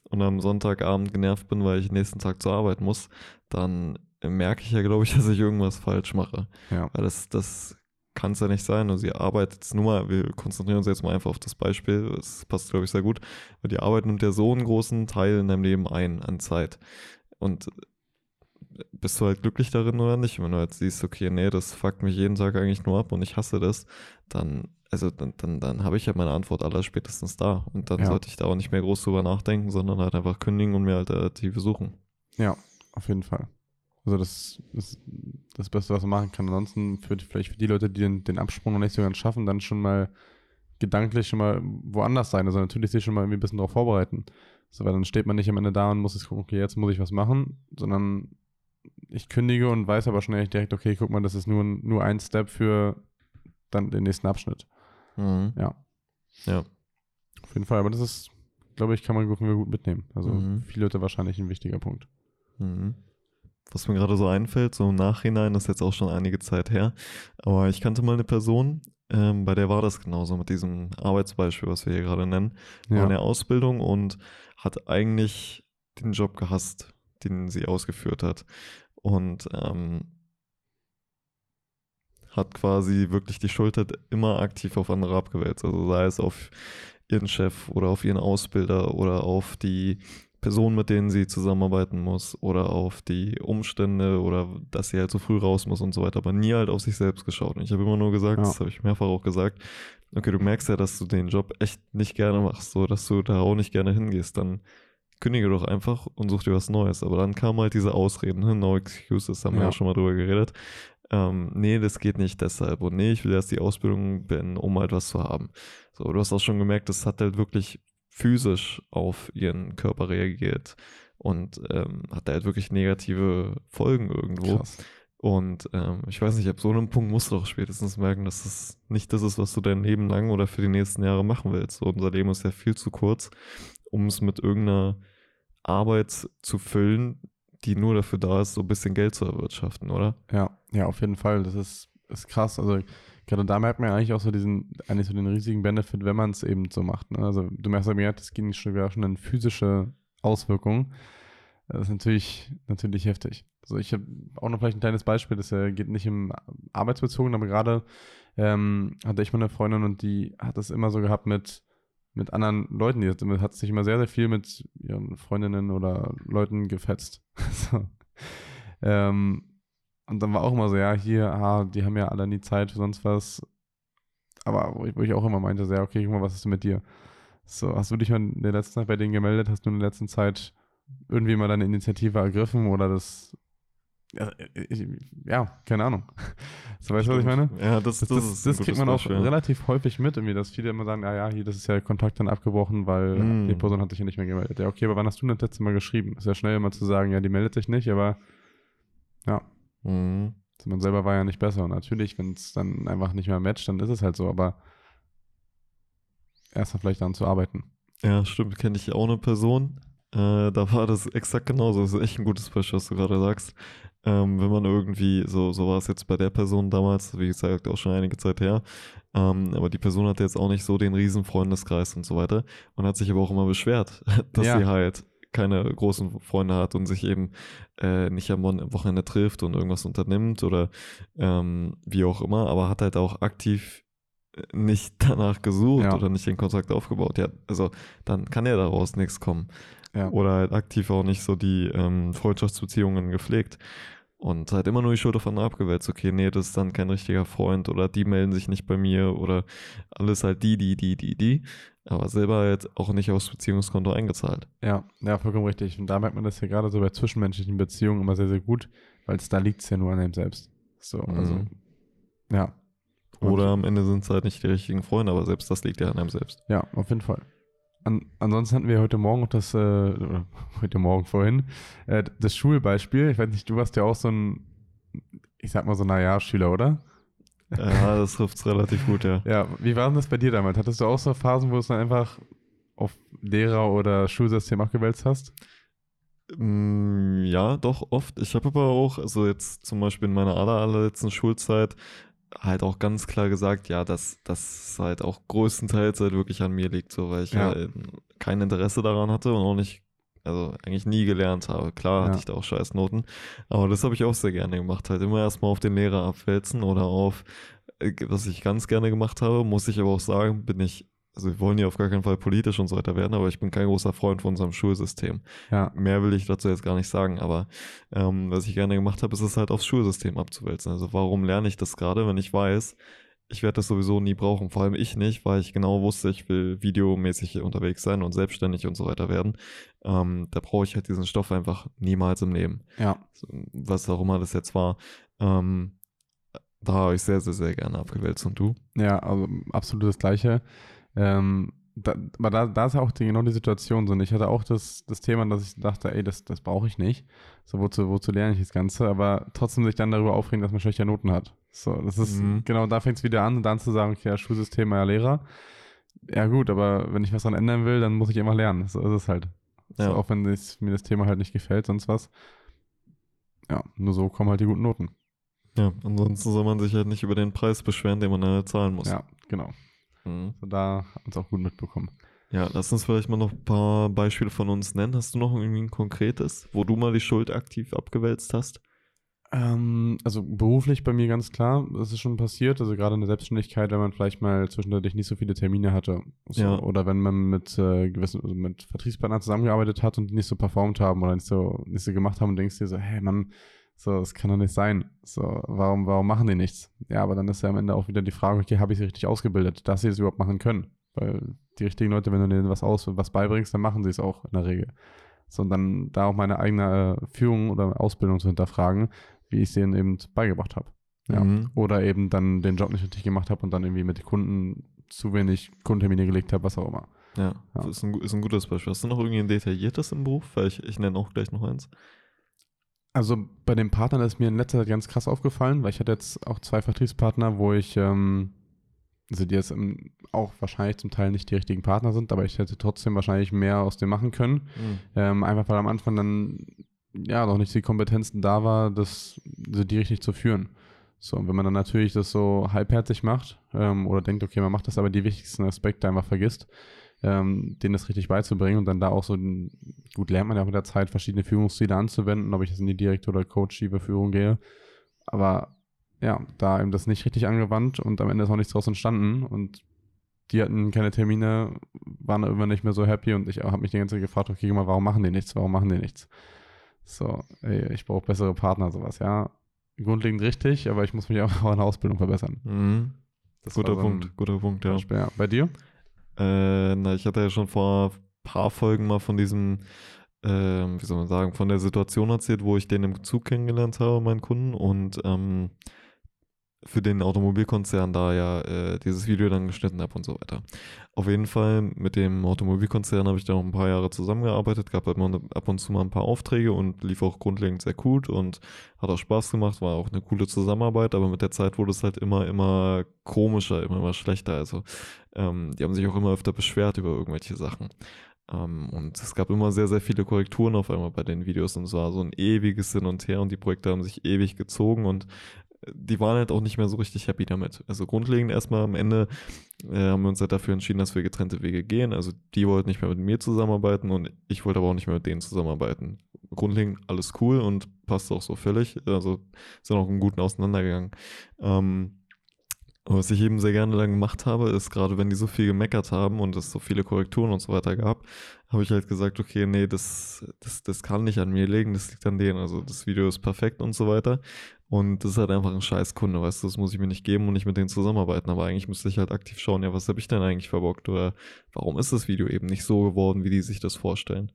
und am Sonntagabend genervt bin, weil ich den nächsten Tag zur Arbeit muss, dann merke ich ja, glaube ich, dass ich irgendwas falsch mache. ja, Weil das, das kann es ja nicht sein. Und sie arbeitet jetzt nur mal, wir konzentrieren uns jetzt mal einfach auf das Beispiel, das passt, glaube ich, sehr gut, weil die Arbeit nimmt ja so einen großen Teil in deinem Leben ein an Zeit. Und bist du halt glücklich darin oder nicht? Wenn du jetzt siehst, okay, nee, das fuckt mich jeden Tag eigentlich nur ab und ich hasse das, dann, also dann, dann, dann habe ich ja meine Antwort aller spätestens da. Und dann Ja. sollte ich da auch nicht mehr groß drüber nachdenken, sondern halt einfach kündigen und mir Alternative suchen. ja, auf jeden Fall. Also das ist das Beste, was man machen kann. Ansonsten für, vielleicht für die Leute, die den, den Absprung noch nicht so ganz schaffen, dann schon mal gedanklich schon mal woanders sein. Also natürlich sich schon mal irgendwie ein bisschen darauf vorbereiten. So, weil dann steht man nicht am Ende da und muss jetzt gucken, okay, jetzt muss ich was machen, sondern ich kündige und weiß aber schon eigentlich direkt, okay, guck mal, das ist nur, ein- nur ein Step für dann den nächsten Abschnitt. Mhm. Ja. Ja. Auf jeden Fall, aber das ist, glaube ich, kann man gut, gut mitnehmen. Also Mhm. viele Leute wahrscheinlich ein wichtiger Punkt. Mhm. Was mir gerade so einfällt, so im Nachhinein, das ist jetzt auch schon einige Zeit her, aber ich kannte mal eine Person, ähm, bei der war das genauso mit diesem Arbeitsbeispiel, was wir hier gerade nennen. War Ja. in der Ausbildung und hat eigentlich den Job gehasst, den sie ausgeführt hat. Und ähm, hat quasi wirklich die Schuld halt immer aktiv auf andere abgewälzt. Also sei es auf ihren Chef oder auf ihren Ausbilder oder auf die Personen, mit denen sie zusammenarbeiten muss oder auf die Umstände oder dass sie halt so früh raus muss und so weiter, aber nie halt auf sich selbst geschaut. Und ich habe immer nur gesagt, Ja. das habe ich mehrfach auch gesagt, okay, du merkst ja, dass du den Job echt nicht gerne machst, so dass du da auch nicht gerne hingehst, dann kündige doch einfach und such dir was Neues. Aber dann kamen halt diese Ausreden, ne? no excuses, haben wir Ja. ja schon mal drüber geredet. Ähm, nee, das geht nicht deshalb. Und nee, ich will erst die Ausbildung beenden, um halt was zu haben. So, du hast auch schon gemerkt, das hat halt wirklich physisch auf ihren Körper reagiert und ähm, hat halt wirklich negative Folgen irgendwo. Krass. Und ähm, ich weiß nicht, ab so einem Punkt musst du doch spätestens merken, dass es nicht das ist, was du dein Leben lang oder für die nächsten Jahre machen willst. So, unser Leben ist ja viel zu kurz, um es mit irgendeiner Arbeit zu füllen, die nur dafür da ist, so ein bisschen Geld zu erwirtschaften, oder? Ja, ja, auf jeden Fall. Das ist, ist krass. Also gerade da merkt man ja eigentlich auch so diesen, eigentlich so den riesigen Benefit, wenn man es eben so macht. Ne? Also du merkst ja, das ging schon wieder schon in physische Auswirkungen. Das ist natürlich, natürlich heftig. Also ich habe auch noch vielleicht ein kleines Beispiel, das äh, geht nicht im Arbeitsbezogen, aber gerade ähm, hatte ich mal eine Freundin und die hat es immer so gehabt mit, mit anderen Leuten. Die hat, hat sich immer sehr, sehr viel mit ihren Freundinnen oder Leuten gefetzt. so. ähm, und dann war auch immer so, ja, hier, ah, die haben ja alle nie Zeit für sonst was. Aber wo ich, wo ich auch immer meinte, so, ja, okay, guck mal, was ist denn mit dir? So, hast du dich mal in der letzten Zeit bei denen gemeldet? Hast du in der letzten Zeit irgendwie mal deine Initiative ergriffen oder das. Ja, ich, ja keine Ahnung. So, weißt du, was ich meine? Ja, das, Das, das, das, kriegt man auch Beispiel. relativ häufig mit, irgendwie, dass viele immer sagen, ja, ja, hier, das ist ja Kontakt dann abgebrochen, weil Mm. die Person hat sich ja nicht mehr gemeldet. Ja, okay, aber wann hast du denn das letzte Mal geschrieben? Ist ja schnell immer zu sagen, ja, die meldet sich nicht, aber ja, Mhm. also man selber war ja nicht besser. Und natürlich, wenn es dann einfach nicht mehr matcht, dann ist es halt so, aber erst mal vielleicht daran zu arbeiten. Ja, stimmt, kenne ich auch eine Person. Äh, da war das exakt genauso. Das ist echt ein gutes Beispiel, was du gerade sagst. Ähm, wenn man irgendwie, so, so war es jetzt bei der Person damals, wie gesagt, auch schon einige Zeit her, ähm, aber die Person hatte jetzt auch nicht so den riesen Freundeskreis und so weiter und hat sich aber auch immer beschwert, dass Ja. sie halt keine großen Freunde hat und sich eben äh, nicht am Wochenende trifft und irgendwas unternimmt oder ähm, wie auch immer, aber hat halt auch aktiv äh, nicht danach gesucht Ja. oder nicht den Kontakt aufgebaut. Ja, also dann kann ja daraus nichts kommen. Ja. Oder halt aktiv auch nicht so die ähm, Freundschaftsbeziehungen gepflegt. Und halt immer nur die Schuld andere abgewälzt. Okay, nee, das ist dann kein richtiger Freund oder die melden sich nicht bei mir oder alles halt die, die, die, die, die. Aber selber halt auch nicht aufs Beziehungskonto eingezahlt. Ja, ja, vollkommen richtig. Und da merkt man das ja gerade so bei zwischenmenschlichen Beziehungen immer sehr, sehr gut, weil es da liegt es ja nur an einem selbst. So, also, Mhm. ja, Oder am Ende sind es halt nicht die richtigen Freunde, aber selbst das liegt ja an einem selbst. Ja, auf jeden Fall. An, ansonsten hatten wir heute Morgen auch das, äh, heute Morgen vorhin, äh, das Schulbeispiel. Ich weiß nicht, du warst ja auch so ein, ich sag mal so ein Naja-Schüler, oder? Ja, das trifft es relativ gut, ja. Ja, wie war denn das bei dir damals? Hattest du auch so Phasen, wo du es dann einfach auf Lehrer oder Schulsystem abgewälzt hast? Mm, Ja, doch, oft. Ich habe aber auch, also jetzt zum Beispiel in meiner aller, allerletzten Schulzeit, halt auch ganz klar gesagt, ja, dass das halt auch größtenteils halt wirklich an mir liegt, so, weil ich Ja. halt kein Interesse daran hatte und auch nicht, also eigentlich nie gelernt habe. Klar hatte Ja. ich da auch scheiß Noten, aber das habe ich auch sehr gerne gemacht, halt immer erstmal auf den Lehrer abwälzen oder auf, äh, was ich ganz gerne gemacht habe, muss ich aber auch sagen, bin ich, also wir wollen ja auf gar keinen Fall politisch und so weiter werden, aber ich bin kein großer Freund von unserem Schulsystem. Ja, Mehr will ich dazu jetzt gar nicht sagen, aber ähm, was ich gerne gemacht habe, ist es halt aufs Schulsystem abzuwälzen. Also warum lerne ich das gerade, wenn ich weiß, ich werde das sowieso nie brauchen. Vor allem ich nicht, weil ich genau wusste, ich will videomäßig unterwegs sein und selbstständig und so weiter werden. Ähm, da brauche ich halt diesen Stoff einfach niemals im Leben. ja, Was auch immer das jetzt war. Ähm, da habe ich sehr, sehr, sehr gerne abgewälzt. Und du? ja, also absolut das Gleiche. Ähm, da, aber da, da ist ja auch die, genau die Situation so. Und ich hatte auch das, das Thema, dass ich dachte, ey, das, das brauche ich nicht. So, wozu, wozu lerne ich das Ganze? Aber trotzdem sich dann darüber aufregen, dass man schlechte Noten hat. So, das ist, Mhm. genau, da fängt es wieder an, dann zu sagen, okay, ja, Schulsystem, ja, Lehrer. Ja, gut, aber wenn ich was dran ändern will, dann muss ich immer lernen. So ist es halt. So, Ja. auch wenn mir das Thema halt nicht gefällt, sonst was. Ja, nur so kommen halt die guten Noten. Ja, ansonsten soll man sich halt nicht über den Preis beschweren, den man dann zahlen muss. Ja, genau. Mhm. So, da haben wir es auch gut mitbekommen. Ja, lass uns vielleicht mal noch ein paar Beispiele von uns nennen. Hast du noch irgendwie ein konkretes, wo du mal die Schuld aktiv abgewälzt hast? Ähm, also beruflich bei mir ganz klar, das ist schon passiert. Also gerade in der Selbstständigkeit, wenn man vielleicht mal zwischendurch nicht so viele Termine hatte. So, Ja. Oder wenn man mit äh, gewissen, also mit Vertriebspartnern zusammengearbeitet hat und die nicht so performt haben oder nicht so, nicht so gemacht haben und denkst dir so, hey Mann, so, das kann doch nicht sein. So, warum, warum machen die nichts? Ja, aber dann ist ja am Ende auch wieder die Frage, okay, habe ich sie richtig ausgebildet, dass sie das überhaupt machen können? Weil die richtigen Leute, wenn du denen was aus, was beibringst, dann machen sie es auch in der Regel. So, und dann da auch meine eigene äh, Führung oder Ausbildung zu hinterfragen, wie ich sie ihnen eben beigebracht habe. Ja. Mhm. Oder eben dann den Job nicht richtig gemacht habe und dann irgendwie mit den Kunden zu wenig Kundentermine gelegt habe, was auch immer. Ja, Ja. das ist ein, ist ein gutes Beispiel. Hast du noch irgendwie ein detailliertes im Beruf? Weil ich, ich nenne auch gleich noch eins. Also bei den Partnern ist mir in letzter Zeit ganz krass aufgefallen, weil ich hatte jetzt auch zwei Vertriebspartner, wo ich, ähm, also die jetzt ähm, auch wahrscheinlich zum Teil nicht die richtigen Partner sind, aber ich hätte trotzdem wahrscheinlich mehr aus dem machen können. Mhm. Ähm, einfach weil am Anfang dann ja noch nicht die Kompetenzen da war, das, also die richtig zu führen. So, und wenn man dann natürlich das so halbherzig macht ähm, oder denkt, okay, man macht das, aber die wichtigsten Aspekte einfach vergisst, ähm, denen das richtig beizubringen und dann da auch so, gut lernt man ja auch mit der Zeit, verschiedene Führungsstile anzuwenden, ob ich jetzt in die direkte oder coachige Führung gehe. Aber ja, da eben das nicht richtig angewandt und am Ende ist auch nichts draus entstanden und die hatten keine Termine, waren irgendwann nicht mehr so happy und ich habe mich die ganze Zeit gefragt, okay, mal, warum machen die nichts, warum machen die nichts? So, ey, ich brauche bessere Partner, sowas, ja. Grundlegend richtig, aber ich muss mich auch in der Ausbildung verbessern. Mhm. Guter so Punkt, guter Punkt, ja. Beispiel, ja. Bei dir? Äh, na, ich hatte ja schon vor ein paar Folgen mal von diesem, ähm, wie soll man sagen, von der Situation erzählt, wo ich den im Zug kennengelernt habe, meinen Kunden, und ähm, für den Automobilkonzern da ja äh, dieses Video dann geschnitten habe und so weiter. Auf jeden Fall mit dem Automobilkonzern habe ich da noch ein paar Jahre zusammengearbeitet, gab halt mal ab und zu mal ein paar Aufträge und lief auch grundlegend sehr gut und hat auch Spaß gemacht, war auch eine coole Zusammenarbeit, aber mit der Zeit wurde es halt immer, immer komischer, immer, immer schlechter. Also ähm, die haben sich auch immer öfter beschwert über irgendwelche Sachen. Ähm, und es gab immer sehr, sehr viele Korrekturen auf einmal bei den Videos und es war so ein ewiges Hin und Her und die Projekte haben sich ewig gezogen und die waren halt auch nicht mehr so richtig happy damit. Also grundlegend erstmal am Ende äh, haben wir uns halt dafür entschieden, dass wir getrennte Wege gehen. Also die wollten nicht mehr mit mir zusammenarbeiten und ich wollte aber auch nicht mehr mit denen zusammenarbeiten. Grundlegend alles cool und passt auch so völlig. Also sind auch einen guten auseinandergegangen. Ähm, was ich eben sehr gerne dann gemacht habe, ist gerade wenn die so viel gemeckert haben und es so viele Korrekturen und so weiter gab, habe ich halt gesagt, okay, nee, das, das, das kann nicht an mir liegen, das liegt an denen. Also das Video ist perfekt und so weiter. Und das ist halt einfach ein scheiß Kunde, weißt du, das muss ich mir nicht geben und nicht mit denen zusammenarbeiten. Aber eigentlich müsste ich halt aktiv schauen, ja, was habe ich denn eigentlich verbockt oder warum ist das Video eben nicht so geworden, wie die sich das vorstellen.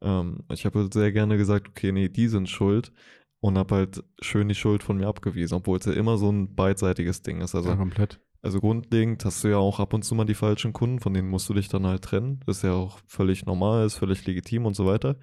Ähm, ich habe halt sehr gerne gesagt, okay, nee, die sind schuld. und habe halt schön die Schuld von mir abgewiesen, obwohl es ja immer so ein beidseitiges Ding ist. Also ja, komplett. Also grundlegend hast du ja auch ab und zu mal die falschen Kunden, von denen musst du dich dann halt trennen. Das ist ja auch völlig normal, ist völlig legitim und so weiter.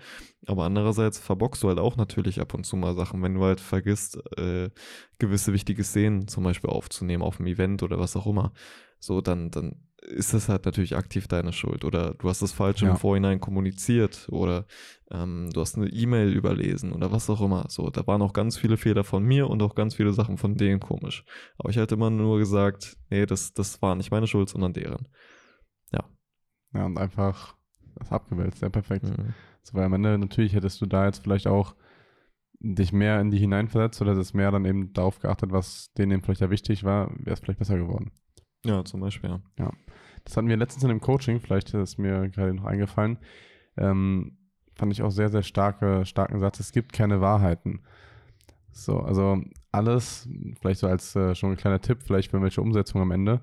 Aber andererseits verbockst du halt auch natürlich ab und zu mal Sachen, wenn du halt vergisst, äh, gewisse wichtige Szenen zum Beispiel aufzunehmen auf dem Event oder was auch immer. So, dann, dann ist das halt natürlich aktiv deine Schuld. Oder du hast das Falsche Ja. im Vorhinein kommuniziert oder ähm, du hast eine E-Mail überlesen oder was auch immer. So, da waren auch ganz viele Fehler von mir und auch ganz viele Sachen von denen komisch. Aber ich hatte immer nur gesagt, nee, das, das war nicht meine Schuld, sondern deren. Ja, und einfach das abgewälzt, sehr perfekt. Mhm. So, weil am Ende natürlich hättest du da jetzt vielleicht auch dich mehr in die hineinversetzt oder das mehr dann eben darauf geachtet, was denen vielleicht ja wichtig war, wäre es vielleicht besser geworden. Ja, zum Beispiel, ja. Das hatten wir letztens in dem Coaching, vielleicht ist mir gerade noch eingefallen, ähm, fand ich auch sehr, sehr starke, starken Satz, es gibt keine Wahrheiten. So, also alles, vielleicht so als äh, schon ein kleiner Tipp, vielleicht für welche Umsetzung am Ende,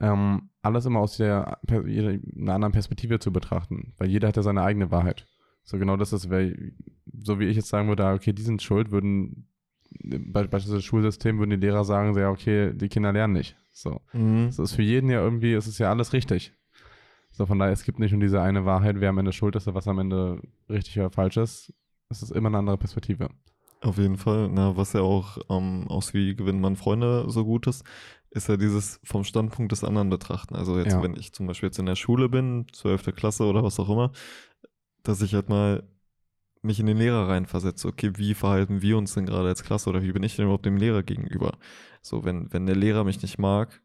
ähm, alles immer aus der, einer anderen Perspektive zu betrachten, weil jeder hat ja seine eigene Wahrheit. So genau das ist, weil, so wie ich jetzt sagen würde, ah, okay, die sind schuld, würden, beispielsweise das Schulsystem, würden die Lehrer sagen, ja, okay, die Kinder lernen nicht. So. Mhm. Es ist für jeden ja irgendwie, es ist ja alles richtig. So, von daher, es gibt nicht nur diese eine Wahrheit, wer am Ende schuld ist oder was am Ende richtig oder falsch ist. Es ist immer eine andere Perspektive. Auf jeden Fall. Na, was ja auch ähm, aus wie gewinnt man Freunde so gut ist, ist ja dieses vom Standpunkt des anderen betrachten. Also jetzt, Ja. wenn ich zum Beispiel jetzt in der Schule bin, 12. Klasse oder was auch immer, dass ich halt mal mich in den Lehrer reinversetze. Okay, wie verhalten wir uns denn gerade als Klasse oder wie bin ich denn überhaupt dem Lehrer gegenüber? So, wenn, wenn der Lehrer mich nicht mag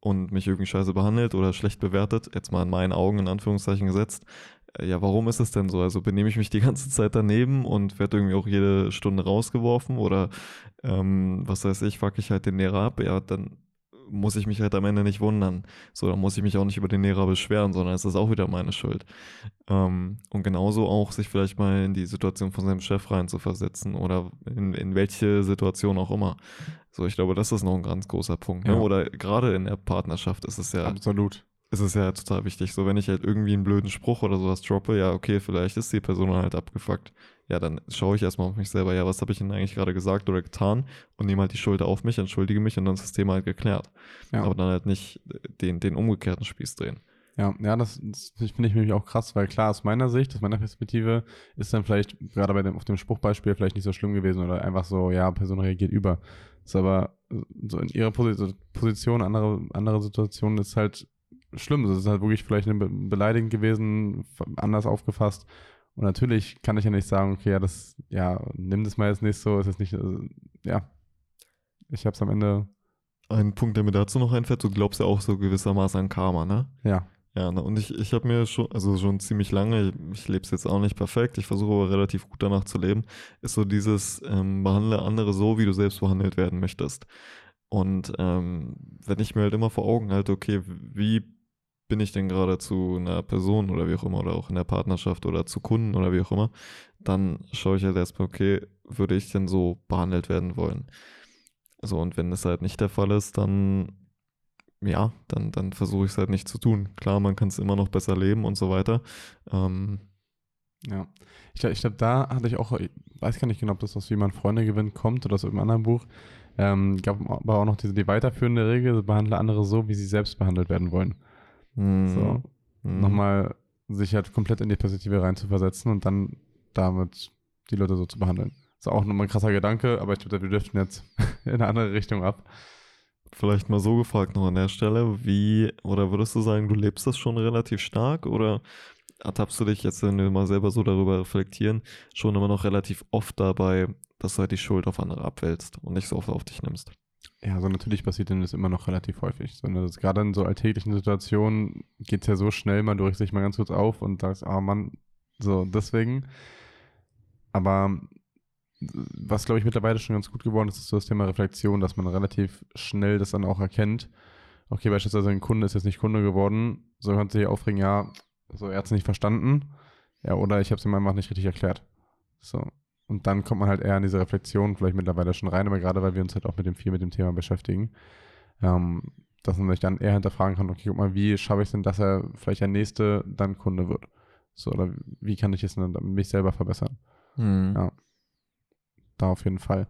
und mich irgendwie scheiße behandelt oder schlecht bewertet, jetzt mal in meinen Augen in Anführungszeichen gesetzt, äh, ja, warum ist es denn so? Also benehme ich mich die ganze Zeit daneben und werde irgendwie auch jede Stunde rausgeworfen oder ähm, was weiß ich, fuck ich halt den Lehrer ab, ja, dann muss ich mich halt am Ende nicht wundern. So, dann muss ich mich auch nicht über den Lehrer beschweren, sondern es ist auch wieder meine Schuld. Ähm, und genauso auch sich vielleicht mal in die Situation von seinem Chef reinzuversetzen oder in, in welche Situation auch immer. So, ich glaube, das ist noch ein ganz großer Punkt. Ne? Ja. Oder gerade in der Partnerschaft ist es ja Absolut. ist es ja total wichtig. So, wenn ich halt irgendwie einen blöden Spruch oder sowas droppe, ja, okay, vielleicht ist die Person halt abgefuckt. Ja, dann schaue ich erstmal auf mich selber, ja, was habe ich denn eigentlich gerade gesagt oder getan und nehme halt die Schuld auf mich, entschuldige mich und dann ist das Thema halt geklärt. Ja. Aber dann halt nicht den, den umgekehrten Spieß drehen. Ja, ja, das, das finde ich nämlich auch krass, weil klar, aus meiner Sicht, aus meiner Perspektive, ist dann vielleicht gerade bei dem, auf dem Spruchbeispiel vielleicht nicht so schlimm gewesen oder einfach so, ja, Person reagiert über. Ist aber äh, so in ihrer Posi Position, andere, andere Situationen ist halt schlimm. Es ist halt wirklich vielleicht eine Be beleidigend gewesen, anders aufgefasst. Und natürlich kann ich ja nicht sagen, okay, ja, das, ja, nimm das mal jetzt nicht so, ist jetzt nicht, äh, ja. Ich hab's am Ende, Ein Punkt, der mir dazu noch einfällt, du glaubst ja auch so gewissermaßen an Karma, ne? ja, Ja, ne, und ich, ich habe mir schon, also schon ziemlich lange, ich, ich lebe es jetzt auch nicht perfekt, ich versuche aber relativ gut danach zu leben, ist so dieses, ähm, behandle andere so, wie du selbst behandelt werden möchtest. Und ähm, wenn ich mir halt immer vor Augen halte, okay, wie bin ich denn gerade zu einer Person oder wie auch immer, oder auch in der Partnerschaft oder zu Kunden oder wie auch immer, dann schaue ich halt erstmal, okay, würde ich denn so behandelt werden wollen? So, und wenn das halt nicht der Fall ist, dann ja, dann, dann versuche ich es halt nicht zu tun. Klar, man kann es immer noch besser leben und so weiter. Ähm, Ja. Ich glaube, ich glaub, da hatte ich auch, ich weiß gar nicht genau, ob das aus Wie man Freunde gewinnt kommt oder aus irgendeinem anderen Buch. Ähm, gab aber auch noch diese, die weiterführende Regel, behandle andere so, wie sie selbst behandelt werden wollen. Mh, So, mh. nochmal sich halt komplett in die Perspektive reinzuversetzen und dann damit die Leute so zu behandeln. Ist auch nochmal ein krasser Gedanke, aber ich glaube, wir dürften jetzt in eine andere Richtung ab. Vielleicht mal so gefragt noch an der Stelle, wie, oder würdest du sagen, du lebst das schon relativ stark oder ertappst du dich jetzt, wenn wir mal selber so darüber reflektieren, schon immer noch relativ oft dabei, dass du halt die Schuld auf andere abwälzt und nicht so oft auf dich nimmst? Ja, also natürlich passiert denn das immer noch relativ häufig. So, ne, gerade in so alltäglichen Situationen geht es ja so schnell, man du regst dich mal ganz kurz auf und sagst, ah Mann, so deswegen. Aber was, glaube ich, mittlerweile schon ganz gut geworden ist, ist so das Thema Reflexion, dass man relativ schnell das dann auch erkennt. Okay, beispielsweise ein Kunde ist jetzt nicht Kunde geworden, so kann sich aufregen, ja, so er hat es nicht verstanden, ja, oder ich habe es ihm einfach nicht richtig erklärt. So. Und dann kommt man halt eher in diese Reflexion vielleicht mittlerweile schon rein, aber gerade weil wir uns halt auch mit dem viel mit dem Thema beschäftigen, ähm, dass man sich dann eher hinterfragen kann, okay, guck mal, wie schaffe ich es denn, dass er vielleicht der nächste dann Kunde wird? So, oder wie kann ich es denn dann mich selber verbessern? Hm. Ja. da auf jeden Fall.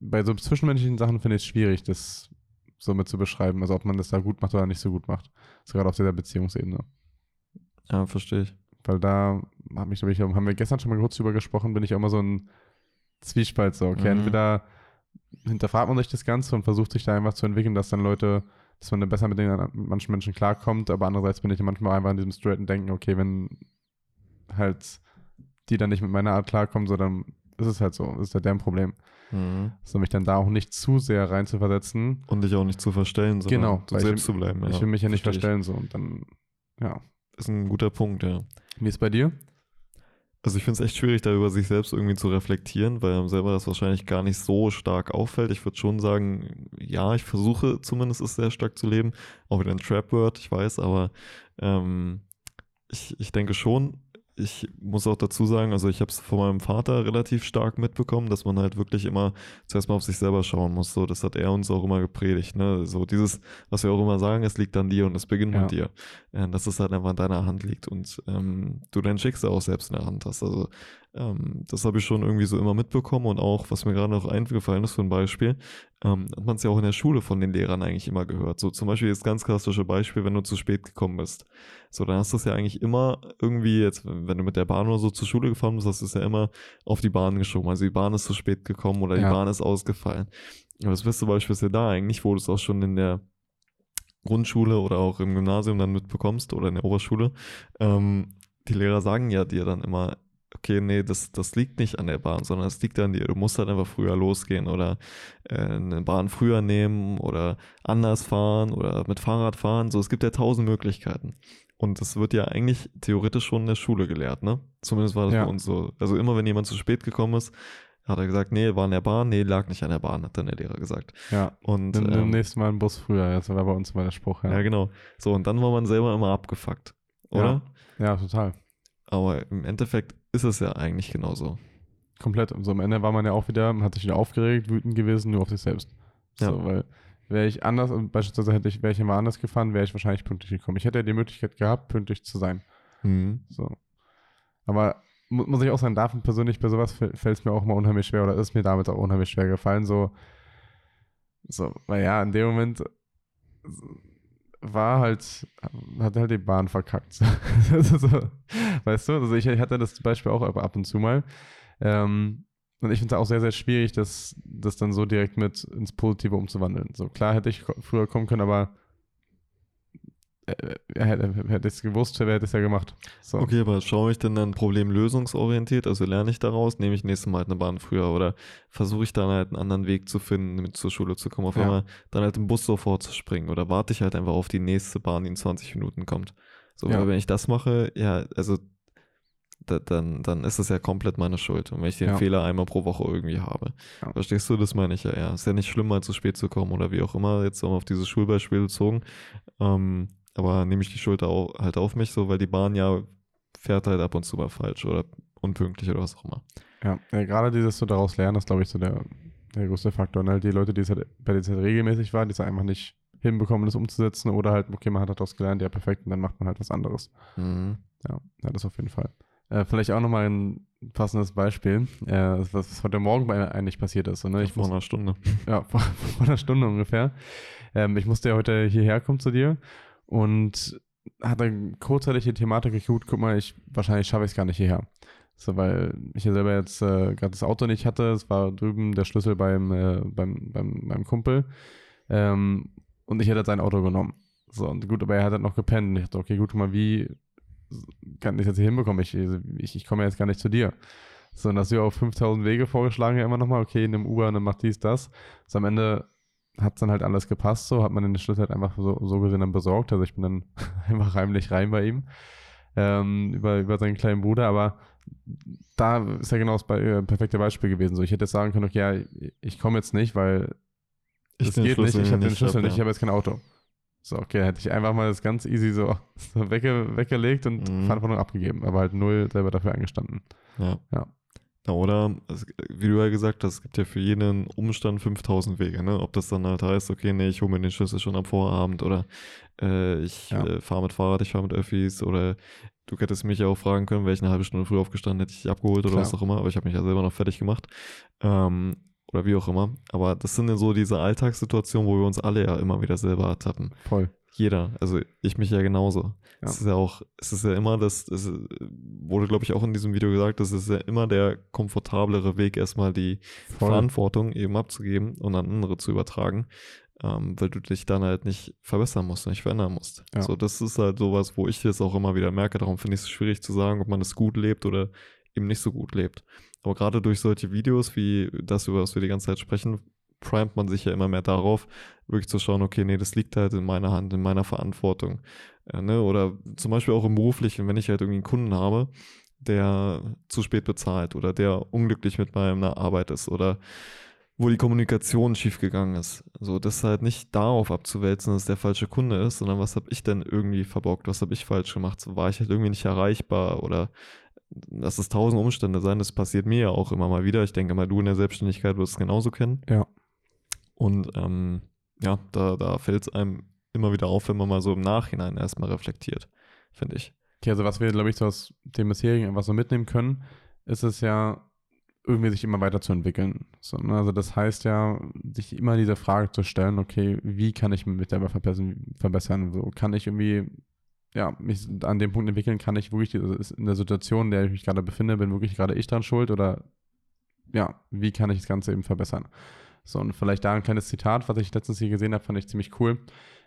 Bei so zwischenmenschlichen Sachen finde ich es schwierig, das so mit zu beschreiben, also ob man das da gut macht oder nicht so gut macht. Das ist gerade auf dieser Beziehungsebene. Ja, verstehe ich. Weil da hab ich, ich, haben wir gestern schon mal kurz drüber gesprochen, bin ich auch immer so ein Zwiespalt so. Okay, Mhm. entweder hinterfragt man sich das Ganze und versucht sich da einfach zu entwickeln, dass dann Leute, dass man dann besser mit, den, mit manchen Menschen klarkommt, aber andererseits bin ich manchmal einfach in diesem straighten Denken, okay, wenn halt die dann nicht mit meiner Art klarkommen, so dann ist es halt so, das ist halt deren Problem. Mhm. So mich dann da auch nicht zu sehr rein zu versetzen. Und dich auch nicht zu verstellen, sondern Genau, weil ich selbst zu bleiben. ich ja. will mich ja nicht ich. verstellen so und dann, ja. Ist ein guter Punkt, ja. Wie ist bei dir? Also ich finde es echt schwierig, da über sich selbst irgendwie zu reflektieren, weil einem selber das wahrscheinlich gar nicht so stark auffällt. Ich würde schon sagen, ja, ich versuche zumindest es sehr stark zu leben. Auch wieder ein Trap-Word, ich weiß, aber ähm, ich, ich denke schon, ich muss auch dazu sagen, also ich habe es von meinem Vater relativ stark mitbekommen, dass man halt wirklich immer zuerst mal auf sich selber schauen muss. So, das hat er uns auch immer gepredigt. Ne? So dieses, was wir auch immer sagen, es liegt an dir und es beginnt Ja. mit dir. Äh, dass es halt einfach in deiner Hand liegt und ähm, du dein Schicksal auch selbst in der Hand hast. Also ähm, das habe ich schon irgendwie so immer mitbekommen und auch, was mir gerade noch eingefallen ist für ein Beispiel, ähm, hat man es ja auch in der Schule von den Lehrern eigentlich immer gehört. So zum Beispiel das ganz klassische Beispiel, wenn du zu spät gekommen bist. So, dann hast du es ja eigentlich immer irgendwie, jetzt, wenn du mit der Bahn oder so zur Schule gefahren bist, hast du es ja immer auf die Bahn geschoben. Also die Bahn ist zu spät gekommen oder die Ja. Bahn ist ausgefallen. Aber das beste Beispiel ist ja da eigentlich, wo du es auch schon in der Grundschule oder auch im Gymnasium dann mitbekommst oder in der Oberschule. Ähm, die Lehrer sagen ja dir dann immer, okay, nee, das, das liegt nicht an der Bahn, sondern es liegt an dir. Du musst halt einfach früher losgehen oder äh, eine Bahn früher nehmen oder anders fahren oder mit Fahrrad fahren. So, es gibt ja tausend Möglichkeiten. Und das wird ja eigentlich theoretisch schon in der Schule gelehrt, ne? Zumindest war das Ja. bei uns so. Also immer, wenn jemand zu spät gekommen ist, hat er gesagt, nee, war an der Bahn, nee, lag nicht an der Bahn, hat dann der Lehrer gesagt. Ja. Und Nimm, nimm ähm, nächsten Mal einen Bus früher, das war bei uns mal der Spruch, ja. ja. genau. So, und dann war man selber immer abgefuckt, oder? Ja, total. Aber im Endeffekt ist es ja eigentlich genauso. Komplett. Und so am Ende war man ja auch wieder, man hat sich wieder aufgeregt, wütend gewesen, nur auf sich selbst. So, Ja. weil wäre ich anders, beispielsweise hätte ich, wäre ich immer anders gefahren, wäre ich wahrscheinlich pünktlich gekommen. Ich hätte ja die Möglichkeit gehabt, pünktlich zu sein. Mhm. So. Aber mu muss ich auch sagen, davon persönlich bei sowas fällt es mir auch mal unheimlich schwer oder ist mir damals auch unheimlich schwer gefallen. So, so weil ja, in dem Moment war halt, hat halt die Bahn verkackt. weißt du, also ich hatte das Beispiel auch ab und zu mal. Ähm, und ich finde es auch sehr, sehr schwierig, das, das dann so direkt mit ins Positive umzuwandeln. So klar hätte ich früher kommen können, aber hätte, hätte ich es gewusst, wer hätte es ja gemacht. So. Okay, aber schaue ich denn dann problemlösungsorientiert? Also lerne ich daraus, nehme ich nächstes Mal halt eine Bahn früher oder versuche ich dann halt einen anderen Weg zu finden, mit zur Schule zu kommen, auf Ja. einmal dann halt im Bus sofort zu springen oder warte ich halt einfach auf die nächste Bahn, die in 20 Minuten kommt. So, Ja. weil wenn ich das mache, ja, also da, dann, dann ist es ja komplett meine Schuld. Und wenn ich den Ja. Fehler einmal pro Woche irgendwie habe. Ja. Verstehst du, das meine ich ja, ja. Ist ja nicht schlimm, mal zu spät zu kommen oder wie auch immer, jetzt um auf dieses Schulbeispiel bezogen. Ähm, aber nehme ich die Schuld au halt auf mich, so, weil die Bahn ja fährt halt ab und zu mal falsch oder unpünktlich oder was auch immer. Ja, ja gerade dieses so daraus lernen, ist, glaube ich, so der, der größte Faktor. Und halt die Leute, die es halt, bei denen es halt regelmäßig waren, die es einfach nicht hinbekommen, das umzusetzen oder halt, okay, man hat daraus gelernt, ja, perfekt, und dann macht man halt was anderes. Mhm. Ja, ja das auf jeden Fall. Äh, vielleicht auch nochmal ein passendes Beispiel, äh, was, heute Morgen bei mir eigentlich passiert ist. So, ne? ich vor muss, einer Stunde. ja, vor, vor einer Stunde ungefähr. Ähm, ich musste ja heute hierher kommen zu dir und hatte kurzzeitig die Thematik, gut, guck mal, ich, wahrscheinlich schaffe ich es gar nicht hierher. So, weil ich ja selber jetzt äh, gerade das Auto nicht hatte. Es war drüben der Schlüssel beim, äh, beim, beim, beim Kumpel. Ähm, und ich hätte halt sein Auto genommen. So, und gut, aber er hat halt noch gepennt. Und ich dachte, okay, gut, guck mal, wie kann ich das jetzt hier hinbekommen? Ich, ich, ich komme jetzt gar nicht zu dir. So, und ist ja auf 5000 Wege vorgeschlagen, ja immer nochmal, okay, einem Uber, dann macht dies, das. So, am Ende hat es dann halt alles gepasst, so hat man den Schlüssel halt einfach so, so gesehen dann besorgt. Also ich bin dann einfach heimlich rein bei ihm ähm, über, über seinen kleinen Bruder, aber da ist ja genau das Be äh, perfekte Beispiel gewesen. So, ich hätte jetzt sagen können, okay, ja, ich, komme jetzt nicht, weil Ich das geht nicht, ich habe den Schlüssel hab, nicht, ich habe jetzt kein Auto. So, okay, hätte ich einfach mal das ganz easy so, so wegge weggelegt und Mhm. Verantwortung abgegeben, aber halt null selber dafür eingestanden. Ja. Ja. Ja, oder, es, wie du ja gesagt hast, es gibt ja für jeden Umstand 5000 Wege, ne? Ob das dann halt heißt, okay, nee, ich hole mir den Schlüssel schon am Vorabend oder äh, ich Ja. äh, fahre mit Fahrrad, ich fahre mit Öffis oder du hättest mich ja auch fragen können, wäre ich eine halbe Stunde früh aufgestanden, hätte ich dich abgeholt oder Klar. was auch immer, aber ich habe mich ja selber noch fertig gemacht. Ähm, oder wie auch immer. Aber das sind ja so diese Alltagssituationen, wo wir uns alle ja immer wieder selber ertappen. Voll. Jeder, also ich mich ja genauso. Ja. Es ist ja auch, es ist ja immer das, es wurde, glaube ich, auch in diesem Video gesagt, das ist ja immer der komfortablere Weg, erstmal die Voll. Verantwortung eben abzugeben und an andere zu übertragen, ähm, weil du dich dann halt nicht verbessern musst, nicht verändern musst. Ja. So, das ist halt sowas, wo ich jetzt auch immer wieder merke, darum finde ich es schwierig zu sagen, ob man es gut lebt oder eben nicht so gut lebt. Aber gerade durch solche Videos wie das, über was wir die ganze Zeit sprechen, primet man sich ja immer mehr darauf, wirklich zu schauen, okay, nee, das liegt halt in meiner Hand, in meiner Verantwortung. Äh, ne? Oder zum Beispiel auch im Beruflichen, wenn ich halt irgendwie einen Kunden habe, der zu spät bezahlt oder der unglücklich mit meiner Arbeit ist oder wo die Kommunikation schiefgegangen ist. So, das halt nicht darauf abzuwälzen, dass der falsche Kunde ist, sondern was habe ich denn irgendwie verbockt, was habe ich falsch gemacht? So, war ich halt irgendwie nicht erreichbar oder dass es tausend Umstände sein, das passiert mir ja auch immer mal wieder. Ich denke mal, du in der Selbstständigkeit wirst es genauso kennen. Ja. Und ähm, ja, da, da fällt es einem immer wieder auf, wenn man mal so im Nachhinein erstmal reflektiert, finde ich. Okay, also was wir, glaube ich, so aus dem bisherigen einfach so mitnehmen können, ist es ja, irgendwie sich immer weiterzuentwickeln. So, ne? Also das heißt ja, sich immer diese Frage zu stellen, okay, wie kann ich mich selber verbessern? verbessern? So, kann ich irgendwie, ja, mich an dem Punkt entwickeln, kann ich wirklich ist in der Situation, in der ich mich gerade befinde, bin wirklich gerade ich dran schuld oder ja, wie kann ich das Ganze eben verbessern? So, und vielleicht da ein kleines Zitat, was ich letztens hier gesehen habe, fand ich ziemlich cool.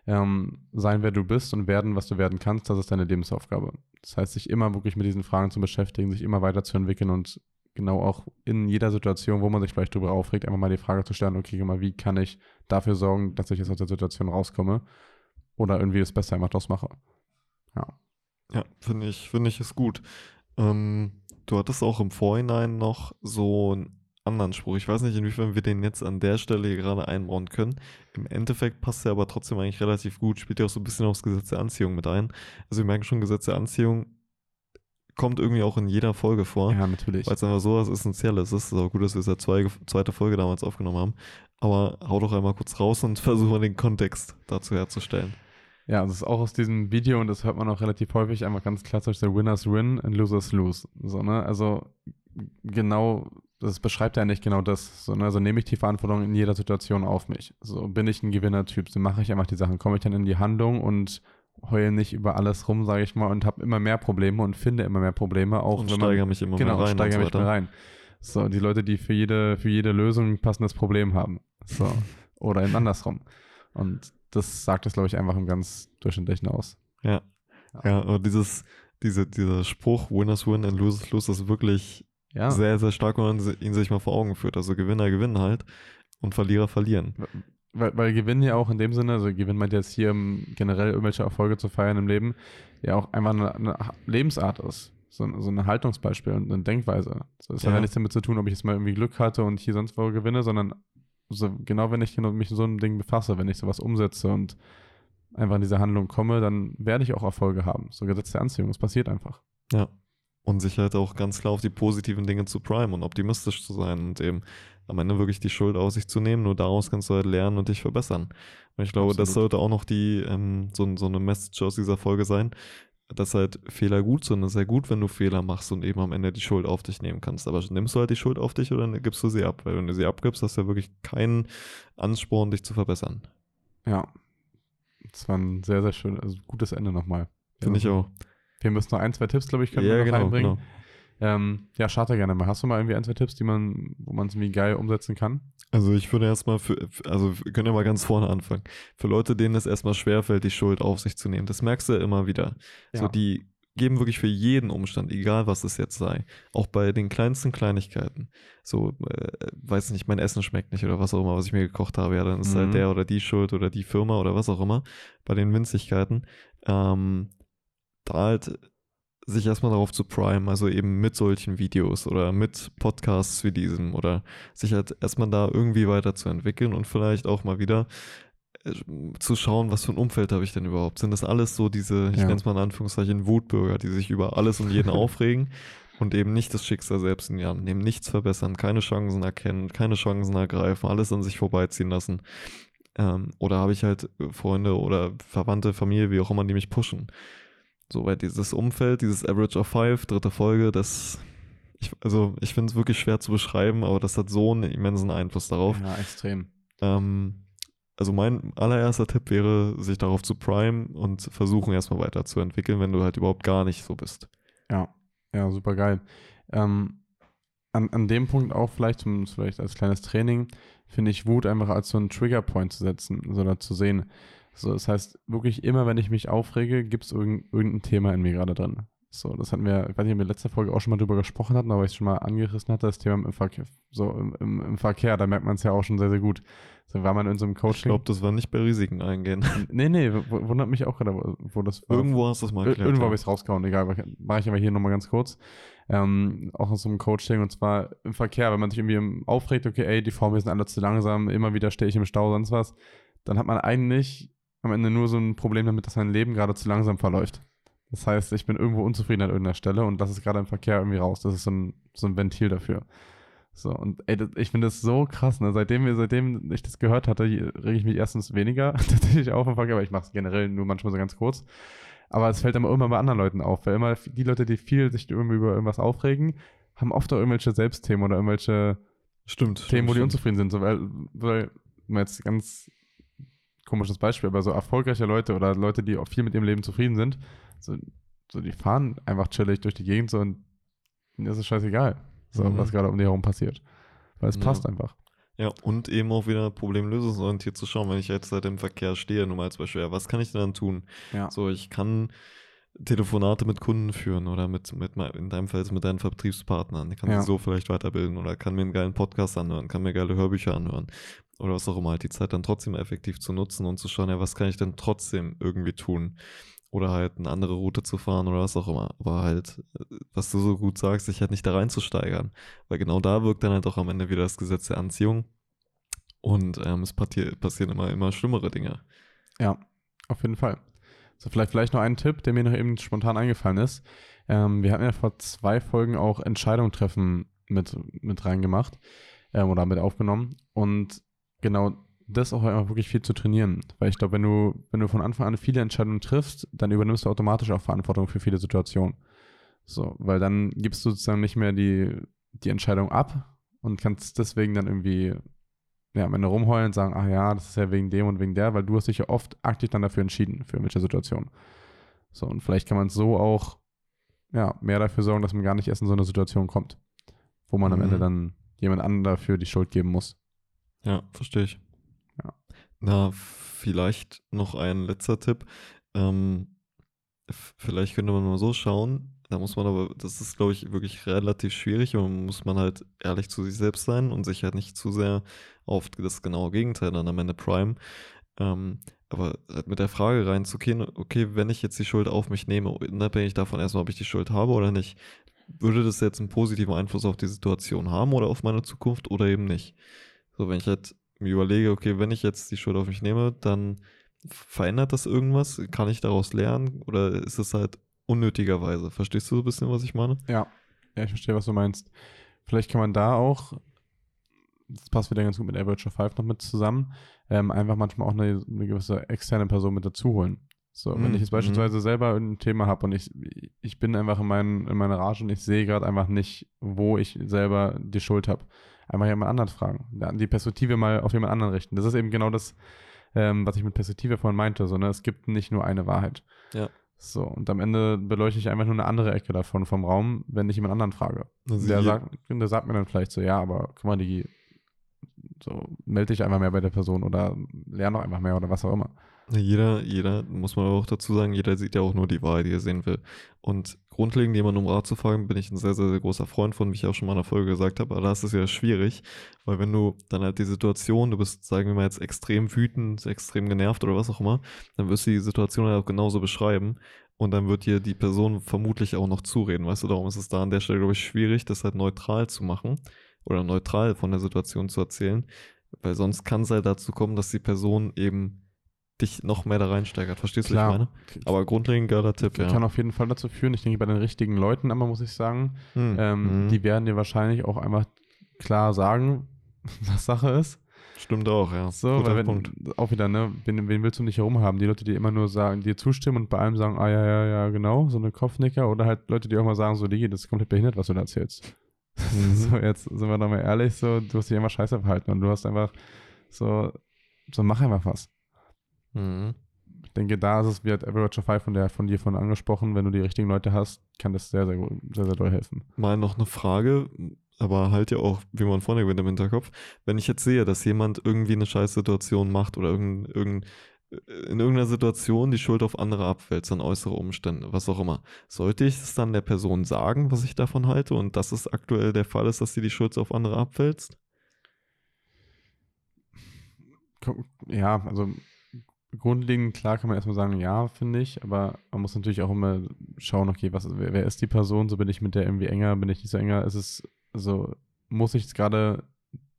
Ähm, sein, wer du bist und werden, was du werden kannst, das ist deine Lebensaufgabe. Das heißt, sich immer wirklich mit diesen Fragen zu beschäftigen, sich immer weiterzuentwickeln und genau auch in jeder Situation, wo man sich vielleicht darüber aufregt, einfach mal die Frage zu stellen, okay, mal, wie kann ich dafür sorgen, dass ich jetzt aus der Situation rauskomme oder irgendwie das Beste einfach draus mache. Ja. Ja, finde ich, finde ich ist gut. Ähm, du hattest auch im Vorhinein noch so anderen Spruch. Ich weiß nicht, inwiefern wir den jetzt an der Stelle hier gerade einbauen können. Im Endeffekt passt er aber trotzdem eigentlich relativ gut, spielt ja auch so ein bisschen aufs Gesetz der Anziehung mit ein. Also wir merken schon, Gesetz der Anziehung kommt irgendwie auch in jeder Folge vor. Ja, natürlich. Weil es einfach so was Essentielles ist. Es ist auch gut, dass wir es ja zwei, zweite Folge damals aufgenommen haben. Aber hau doch einmal kurz raus und versuch mal den Kontext dazu herzustellen. Ja, das ist auch aus diesem Video und das hört man auch relativ häufig, einfach ganz klassisch, der Winners win and Losers lose. So, ne? Also genau, das beschreibt ja nicht genau das. So, ne? Also nehme ich die Verantwortung in jeder Situation auf mich. So bin ich ein Gewinnertyp, so mache ich einfach die Sachen, komme ich dann in die Handlung und heule nicht über alles rum, sage ich mal, und habe immer mehr Probleme und finde immer mehr Probleme, auch und wenn man steigere mich immer genau, mehr rein. steigere und mich so mehr rein. So, die Leute, die für jede, für jede Lösung ein passendes Problem haben. So. Oder eben andersrum. Und das sagt es, glaube ich, einfach im ganz durchschnittlichen aus. Ja. Ja, und dieses, diese, dieser Spruch, Winners win and losers lose, ist wirklich Ja. sehr, sehr stark, wenn man ihn sich mal vor Augen führt. Also Gewinner gewinnen halt und Verlierer verlieren. Weil, weil Gewinn ja auch in dem Sinne, also Gewinn meint jetzt hier generell irgendwelche Erfolge zu feiern im Leben, ja auch einfach eine, eine Lebensart ist. So, so ein Haltungsbeispiel und eine Denkweise. So, das hat Ja. ja nichts damit zu tun, ob ich jetzt mal irgendwie Glück hatte und hier sonst wo gewinne, sondern so, genau wenn ich mich mit so einem Ding befasse, wenn ich sowas umsetze und einfach in diese Handlung komme, dann werde ich auch Erfolge haben. So Gesetz der Anziehung, es passiert einfach. Ja. Und sich halt auch ganz klar auf die positiven Dinge zu primen und optimistisch zu sein und eben am Ende wirklich die Schuld auf sich zu nehmen. Nur daraus kannst du halt lernen und dich verbessern. Und ich glaube, das Absolut. sollte auch noch die, ähm, so, so eine Message aus dieser Folge sein, dass halt Fehler gut sind. Es ist ja gut, wenn du Fehler machst und eben am Ende die Schuld auf dich nehmen kannst. Aber nimmst du halt die Schuld auf dich oder gibst du sie ab? Weil wenn du sie abgibst, hast du ja wirklich keinen Ansporn, dich zu verbessern. Ja. Das war ein sehr, sehr schön, also gutes Ende nochmal. Finde ich auch. Wir müssen noch ein, zwei Tipps, glaube ich, können wir Ja, noch genau, reinbringen. genau. Ähm, ja, starte gerne mal. Hast du mal irgendwie ein, zwei Tipps, die man, wo man es irgendwie geil umsetzen kann? Also ich würde erstmal für, also wir können ja mal ganz vorne anfangen. Für Leute, denen es erstmal schwerfällt, die Schuld auf sich zu nehmen, das merkst du ja immer wieder. So, Ja. die geben wirklich für jeden Umstand, egal was es jetzt sei, auch bei den kleinsten Kleinigkeiten. So, äh, weiß nicht, mein Essen schmeckt nicht oder was auch immer, was ich mir gekocht habe, ja, dann ist Mhm. halt der oder die Schuld oder die Firma oder was auch immer. Bei den Winzigkeiten, ähm, da halt sich erstmal darauf zu prime, also eben mit solchen Videos oder mit Podcasts wie diesem oder sich halt erstmal da irgendwie weiterzuentwickeln und vielleicht auch mal wieder äh, zu schauen, was für ein Umfeld habe ich denn überhaupt? Sind das alles so diese, ich Ja. nenne es mal in Anführungszeichen, Wutbürger, die sich über alles und jeden aufregen und eben nicht das Schicksal selbst in die Hand nehmen, nichts verbessern, keine Chancen erkennen, keine Chancen ergreifen, alles an sich vorbeiziehen lassen? Ähm, oder habe ich halt Freunde oder Verwandte, Familie, wie auch immer, die mich pushen? So, weil dieses Umfeld, dieses Average of Five, dritte Folge, das, ich, also ich finde es wirklich schwer zu beschreiben, aber das hat so einen immensen Einfluss darauf. Ja, extrem. Ähm, also mein allererster Tipp wäre, sich darauf zu prime und versuchen erstmal weiterzuentwickeln, wenn du halt überhaupt gar nicht so bist. Ja, ja, super geil. Ähm, an, an dem Punkt auch vielleicht, zum, vielleicht als kleines Training, finde ich Wut einfach als so einen Triggerpoint zu setzen, so da zu sehen. So, das heißt, wirklich immer, wenn ich mich aufrege, gibt es irgendein, irgendein Thema in mir gerade drin. So, das hatten wir, ich weiß nicht, ob wir letzte Folge auch schon mal drüber gesprochen hatten, aber ich schon mal angerissen hatte, das Thema im Verkehr, so im, im, im Verkehr, da merkt man es ja auch schon sehr, sehr gut. So war man in so einem Coaching. Ich glaube, das war nicht bei Risiken eingehen. nee, nee, wundert mich auch gerade, wo, wo das war. Irgendwo hast du es mal erklärt. Irgendwo ja. habe ich es rausgehauen, egal, mache ich aber hier nochmal ganz kurz. Ähm, auch aus so einem Coaching und zwar im Verkehr, wenn man sich irgendwie aufregt, okay, ey, die Formen sind alle zu langsam, immer wieder stehe ich im Stau, sonst was, dann hat man eigentlich am Ende nur so ein Problem damit, dass mein Leben gerade zu langsam verläuft. Das heißt, ich bin irgendwo unzufrieden an irgendeiner Stelle und das ist gerade im Verkehr irgendwie raus. Das ist so ein, so ein Ventil dafür. So, und ey, das, ich finde das so krass, ne? Seitdem, wir, seitdem ich das gehört hatte, rege ich mich erstens weniger tatsächlich auf im Verkehr, aber ich mache es generell nur manchmal so ganz kurz. Aber es fällt immer, immer bei anderen Leuten auf, weil immer die Leute, die viel sich über irgendwas aufregen, haben oft auch irgendwelche Selbstthemen oder irgendwelche stimmt, Themen, stimmt, wo die stimmt. unzufrieden sind. So, weil, weil mal jetzt ganz komisches Beispiel, aber so erfolgreiche Leute oder Leute, die auch viel mit ihrem Leben zufrieden sind, so, so die fahren einfach chillig durch die Gegend so und mir ist es scheißegal, so, Mhm. was gerade um die herum passiert. Weil es Ja. passt einfach. Ja, und eben auch wieder problemlösungsorientiert zu schauen, wenn ich jetzt halt im Verkehr stehe, nur mal als Beispiel, ja, was kann ich denn dann tun? Ja. So, ich kann Telefonate mit Kunden führen oder mit, mit in deinem Fall jetzt mit deinen Vertriebspartnern. Ich kann Ja. sie so vielleicht weiterbilden oder kann mir einen geilen Podcast anhören, kann mir geile Hörbücher anhören oder was auch immer, halt die Zeit dann trotzdem effektiv zu nutzen und zu schauen, ja, was kann ich denn trotzdem irgendwie tun? Oder halt eine andere Route zu fahren oder was auch immer. Aber halt, was du so gut sagst, sich halt nicht da reinzusteigern. Weil genau da wirkt dann halt auch am Ende wieder das Gesetz der Anziehung. Und ähm, es passieren immer, immer schlimmere Dinge. Ja, auf jeden Fall. So, vielleicht, vielleicht noch ein Tipp, der mir noch eben spontan eingefallen ist. Ähm, wir hatten ja vor zwei Folgen auch Entscheidungen treffen mit, mit reingemacht ähm, oder mit aufgenommen. Und genau das auch einfach wirklich viel zu trainieren. Weil ich glaube, wenn du, wenn du von Anfang an viele Entscheidungen triffst, dann übernimmst du automatisch auch Verantwortung für viele Situationen. So, weil dann gibst du sozusagen nicht mehr die, die Entscheidung ab und kannst deswegen dann irgendwie ja, am Ende rumheulen und sagen, ach ja, das ist ja wegen dem und wegen der, weil du hast dich ja oft aktiv dann dafür entschieden, für welche Situation. So, und vielleicht kann man so auch ja, mehr dafür sorgen, dass man gar nicht erst in so eine Situation kommt, wo man am Mhm. Ende dann jemand anderem dafür die Schuld geben muss. Ja, verstehe ich. Ja. Na, vielleicht noch ein letzter Tipp. Ähm, vielleicht könnte man mal so schauen. Da muss man aber, das ist, glaube ich, wirklich relativ schwierig und muss man halt ehrlich zu sich selbst sein und sich halt nicht zu sehr auf das genaue Gegenteil dann am Ende prime. Ähm, aber halt mit der Frage reinzugehen, okay, wenn ich jetzt die Schuld auf mich nehme, unabhängig davon erstmal, ob ich die Schuld habe oder nicht, würde das jetzt einen positiven Einfluss auf die Situation haben oder auf meine Zukunft oder eben nicht? So, wenn ich halt mir überlege, okay, wenn ich jetzt die Schuld auf mich nehme, dann verändert das irgendwas? Kann ich daraus lernen? Oder ist es halt unnötigerweise? Verstehst du so ein bisschen, was ich meine? Ja, ja, ich verstehe, was du meinst. Vielleicht kann man da auch, das passt wieder ganz gut mit Average of Five noch mit zusammen, ähm, einfach manchmal auch eine, eine gewisse externe Person mit dazu holen. So, wenn Mhm, ich jetzt beispielsweise selber ein Thema habe und ich, ich bin einfach in, mein, in meiner Rage und ich sehe gerade einfach nicht, wo ich selber die Schuld habe. Einfach jemand anderen fragen. Die Perspektive mal auf jemand anderen richten. Das ist eben genau das, ähm, was ich mit Perspektive vorhin meinte. So, ne? Es gibt nicht nur eine Wahrheit. Ja. So, und am Ende beleuchte ich einfach nur eine andere Ecke davon vom Raum, wenn ich jemand anderen frage. Also der, sagt, der sagt mir dann vielleicht so, ja, aber guck mal, die, so, melde dich einfach mehr bei der Person oder lerne doch einfach mehr oder was auch immer. Jeder, jeder, muss man auch dazu sagen, jeder sieht ja auch nur die Wahrheit, die er sehen will. Und grundlegend jemanden um Rat zu fragen, bin ich ein sehr, sehr, sehr großer Freund von, wie ich auch schon mal in der Folge gesagt habe. Aber da ist es ja schwierig, weil wenn du dann halt die Situation, du bist, sagen wir mal jetzt extrem wütend, extrem genervt oder was auch immer, dann wirst du die Situation halt auch genauso beschreiben. Und dann wird dir die Person vermutlich auch noch zureden, weißt du? Darum ist es da an der Stelle, glaube ich, schwierig, das halt neutral zu machen oder neutral von der Situation zu erzählen. Weil sonst kann es halt dazu kommen, dass die Person eben dich noch mehr da reinsteigert. Verstehst du, was ich meine? Aber grundlegend geiler Tipp, ja. Kann auf jeden Fall dazu führen. Ich denke, bei den richtigen Leuten aber muss ich sagen, Hm. ähm, Mhm. die werden dir wahrscheinlich auch einfach klar sagen, was Sache ist. Stimmt auch, ja. So, Guter weil wenn, Punkt. auch wieder, ne, wen, wen willst du nicht herum haben? Die Leute, die immer nur sagen, dir zustimmen und bei allem sagen, ah ja, ja, ja, genau, so eine Kopfnicker oder halt Leute, die auch mal sagen, so, Digi, das ist komplett behindert, was du da erzählst. Mhm. so, jetzt sind wir doch mal ehrlich, so, du hast dich immer scheiße verhalten und du hast einfach so, so mach einfach was. Mhm. Ich denke, da ist es, wie hat Average of Five von, der, von dir von angesprochen, wenn du die richtigen Leute hast, kann das sehr, sehr, sehr, sehr doll helfen. Mal noch eine Frage, aber halt ja auch, wie man vorne gewinnt im Hinterkopf. Wenn ich jetzt sehe, dass jemand irgendwie eine Scheißsituation macht oder irgendein, irgendein, in irgendeiner Situation die Schuld auf andere abwälzt, an äußere Umstände, was auch immer, sollte ich es dann der Person sagen, was ich davon halte und dass es aktuell der Fall ist, dass sie die Schuld auf andere abwälzt? Ko- Ja, also grundlegend klar kann man erstmal sagen, ja, finde ich, aber man muss natürlich auch immer schauen, okay, was, wer, wer ist die Person? So bin ich mit der irgendwie enger, bin ich nicht so enger? Ist es, also muss ich jetzt gerade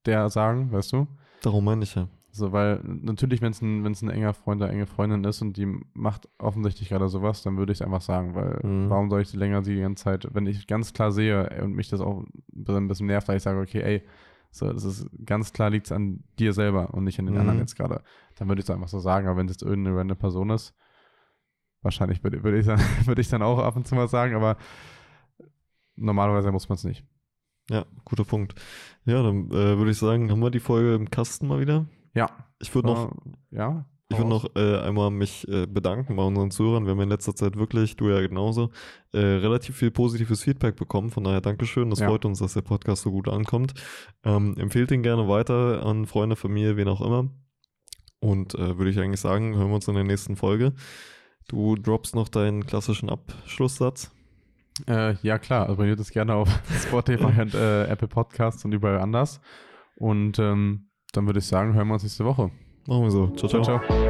der sagen, weißt du? Darum meine ich ja. So, weil natürlich, wenn es ein, wenn's ein enger Freund oder enge Freundin ist und die macht offensichtlich gerade sowas, dann würde ich es einfach sagen, weil Mhm. warum soll ich die länger die ganze Zeit, wenn ich ganz klar sehe und mich das auch ein bisschen nervt, weil ich sage, okay, ey, so, das ist ganz klar liegt es an dir selber und nicht an den Mhm. anderen jetzt gerade. Dann würde ich es einfach so sagen, aber wenn es jetzt irgendeine random Person ist, wahrscheinlich würde, würde ich dann, würde ich dann auch ab und zu mal sagen, aber normalerweise muss man es nicht. Ja, guter Punkt. Ja, dann äh, würde ich sagen, haben wir die Folge im Kasten mal wieder. Ja. Ich würde noch Äh, ja. Ich würde noch äh, einmal mich äh, bedanken bei unseren Zuhörern. Wir haben in letzter Zeit wirklich, du ja genauso, äh, relativ viel positives Feedback bekommen. Von daher Dankeschön. Das Ja. freut uns, dass der Podcast so gut ankommt. Ähm, empfehlt ihn gerne weiter an Freunde, Familie, wen auch immer. Und äh, würde ich eigentlich sagen, hören wir uns in der nächsten Folge. Du droppst noch deinen klassischen Abschlusssatz. Äh, ja, klar. Abonniert es gerne auf Spotify und äh, Apple Podcasts und überall anders. Und ähm, dann würde ich sagen, hören wir uns nächste Woche. Machen wir so. ciao. ciao. ciao.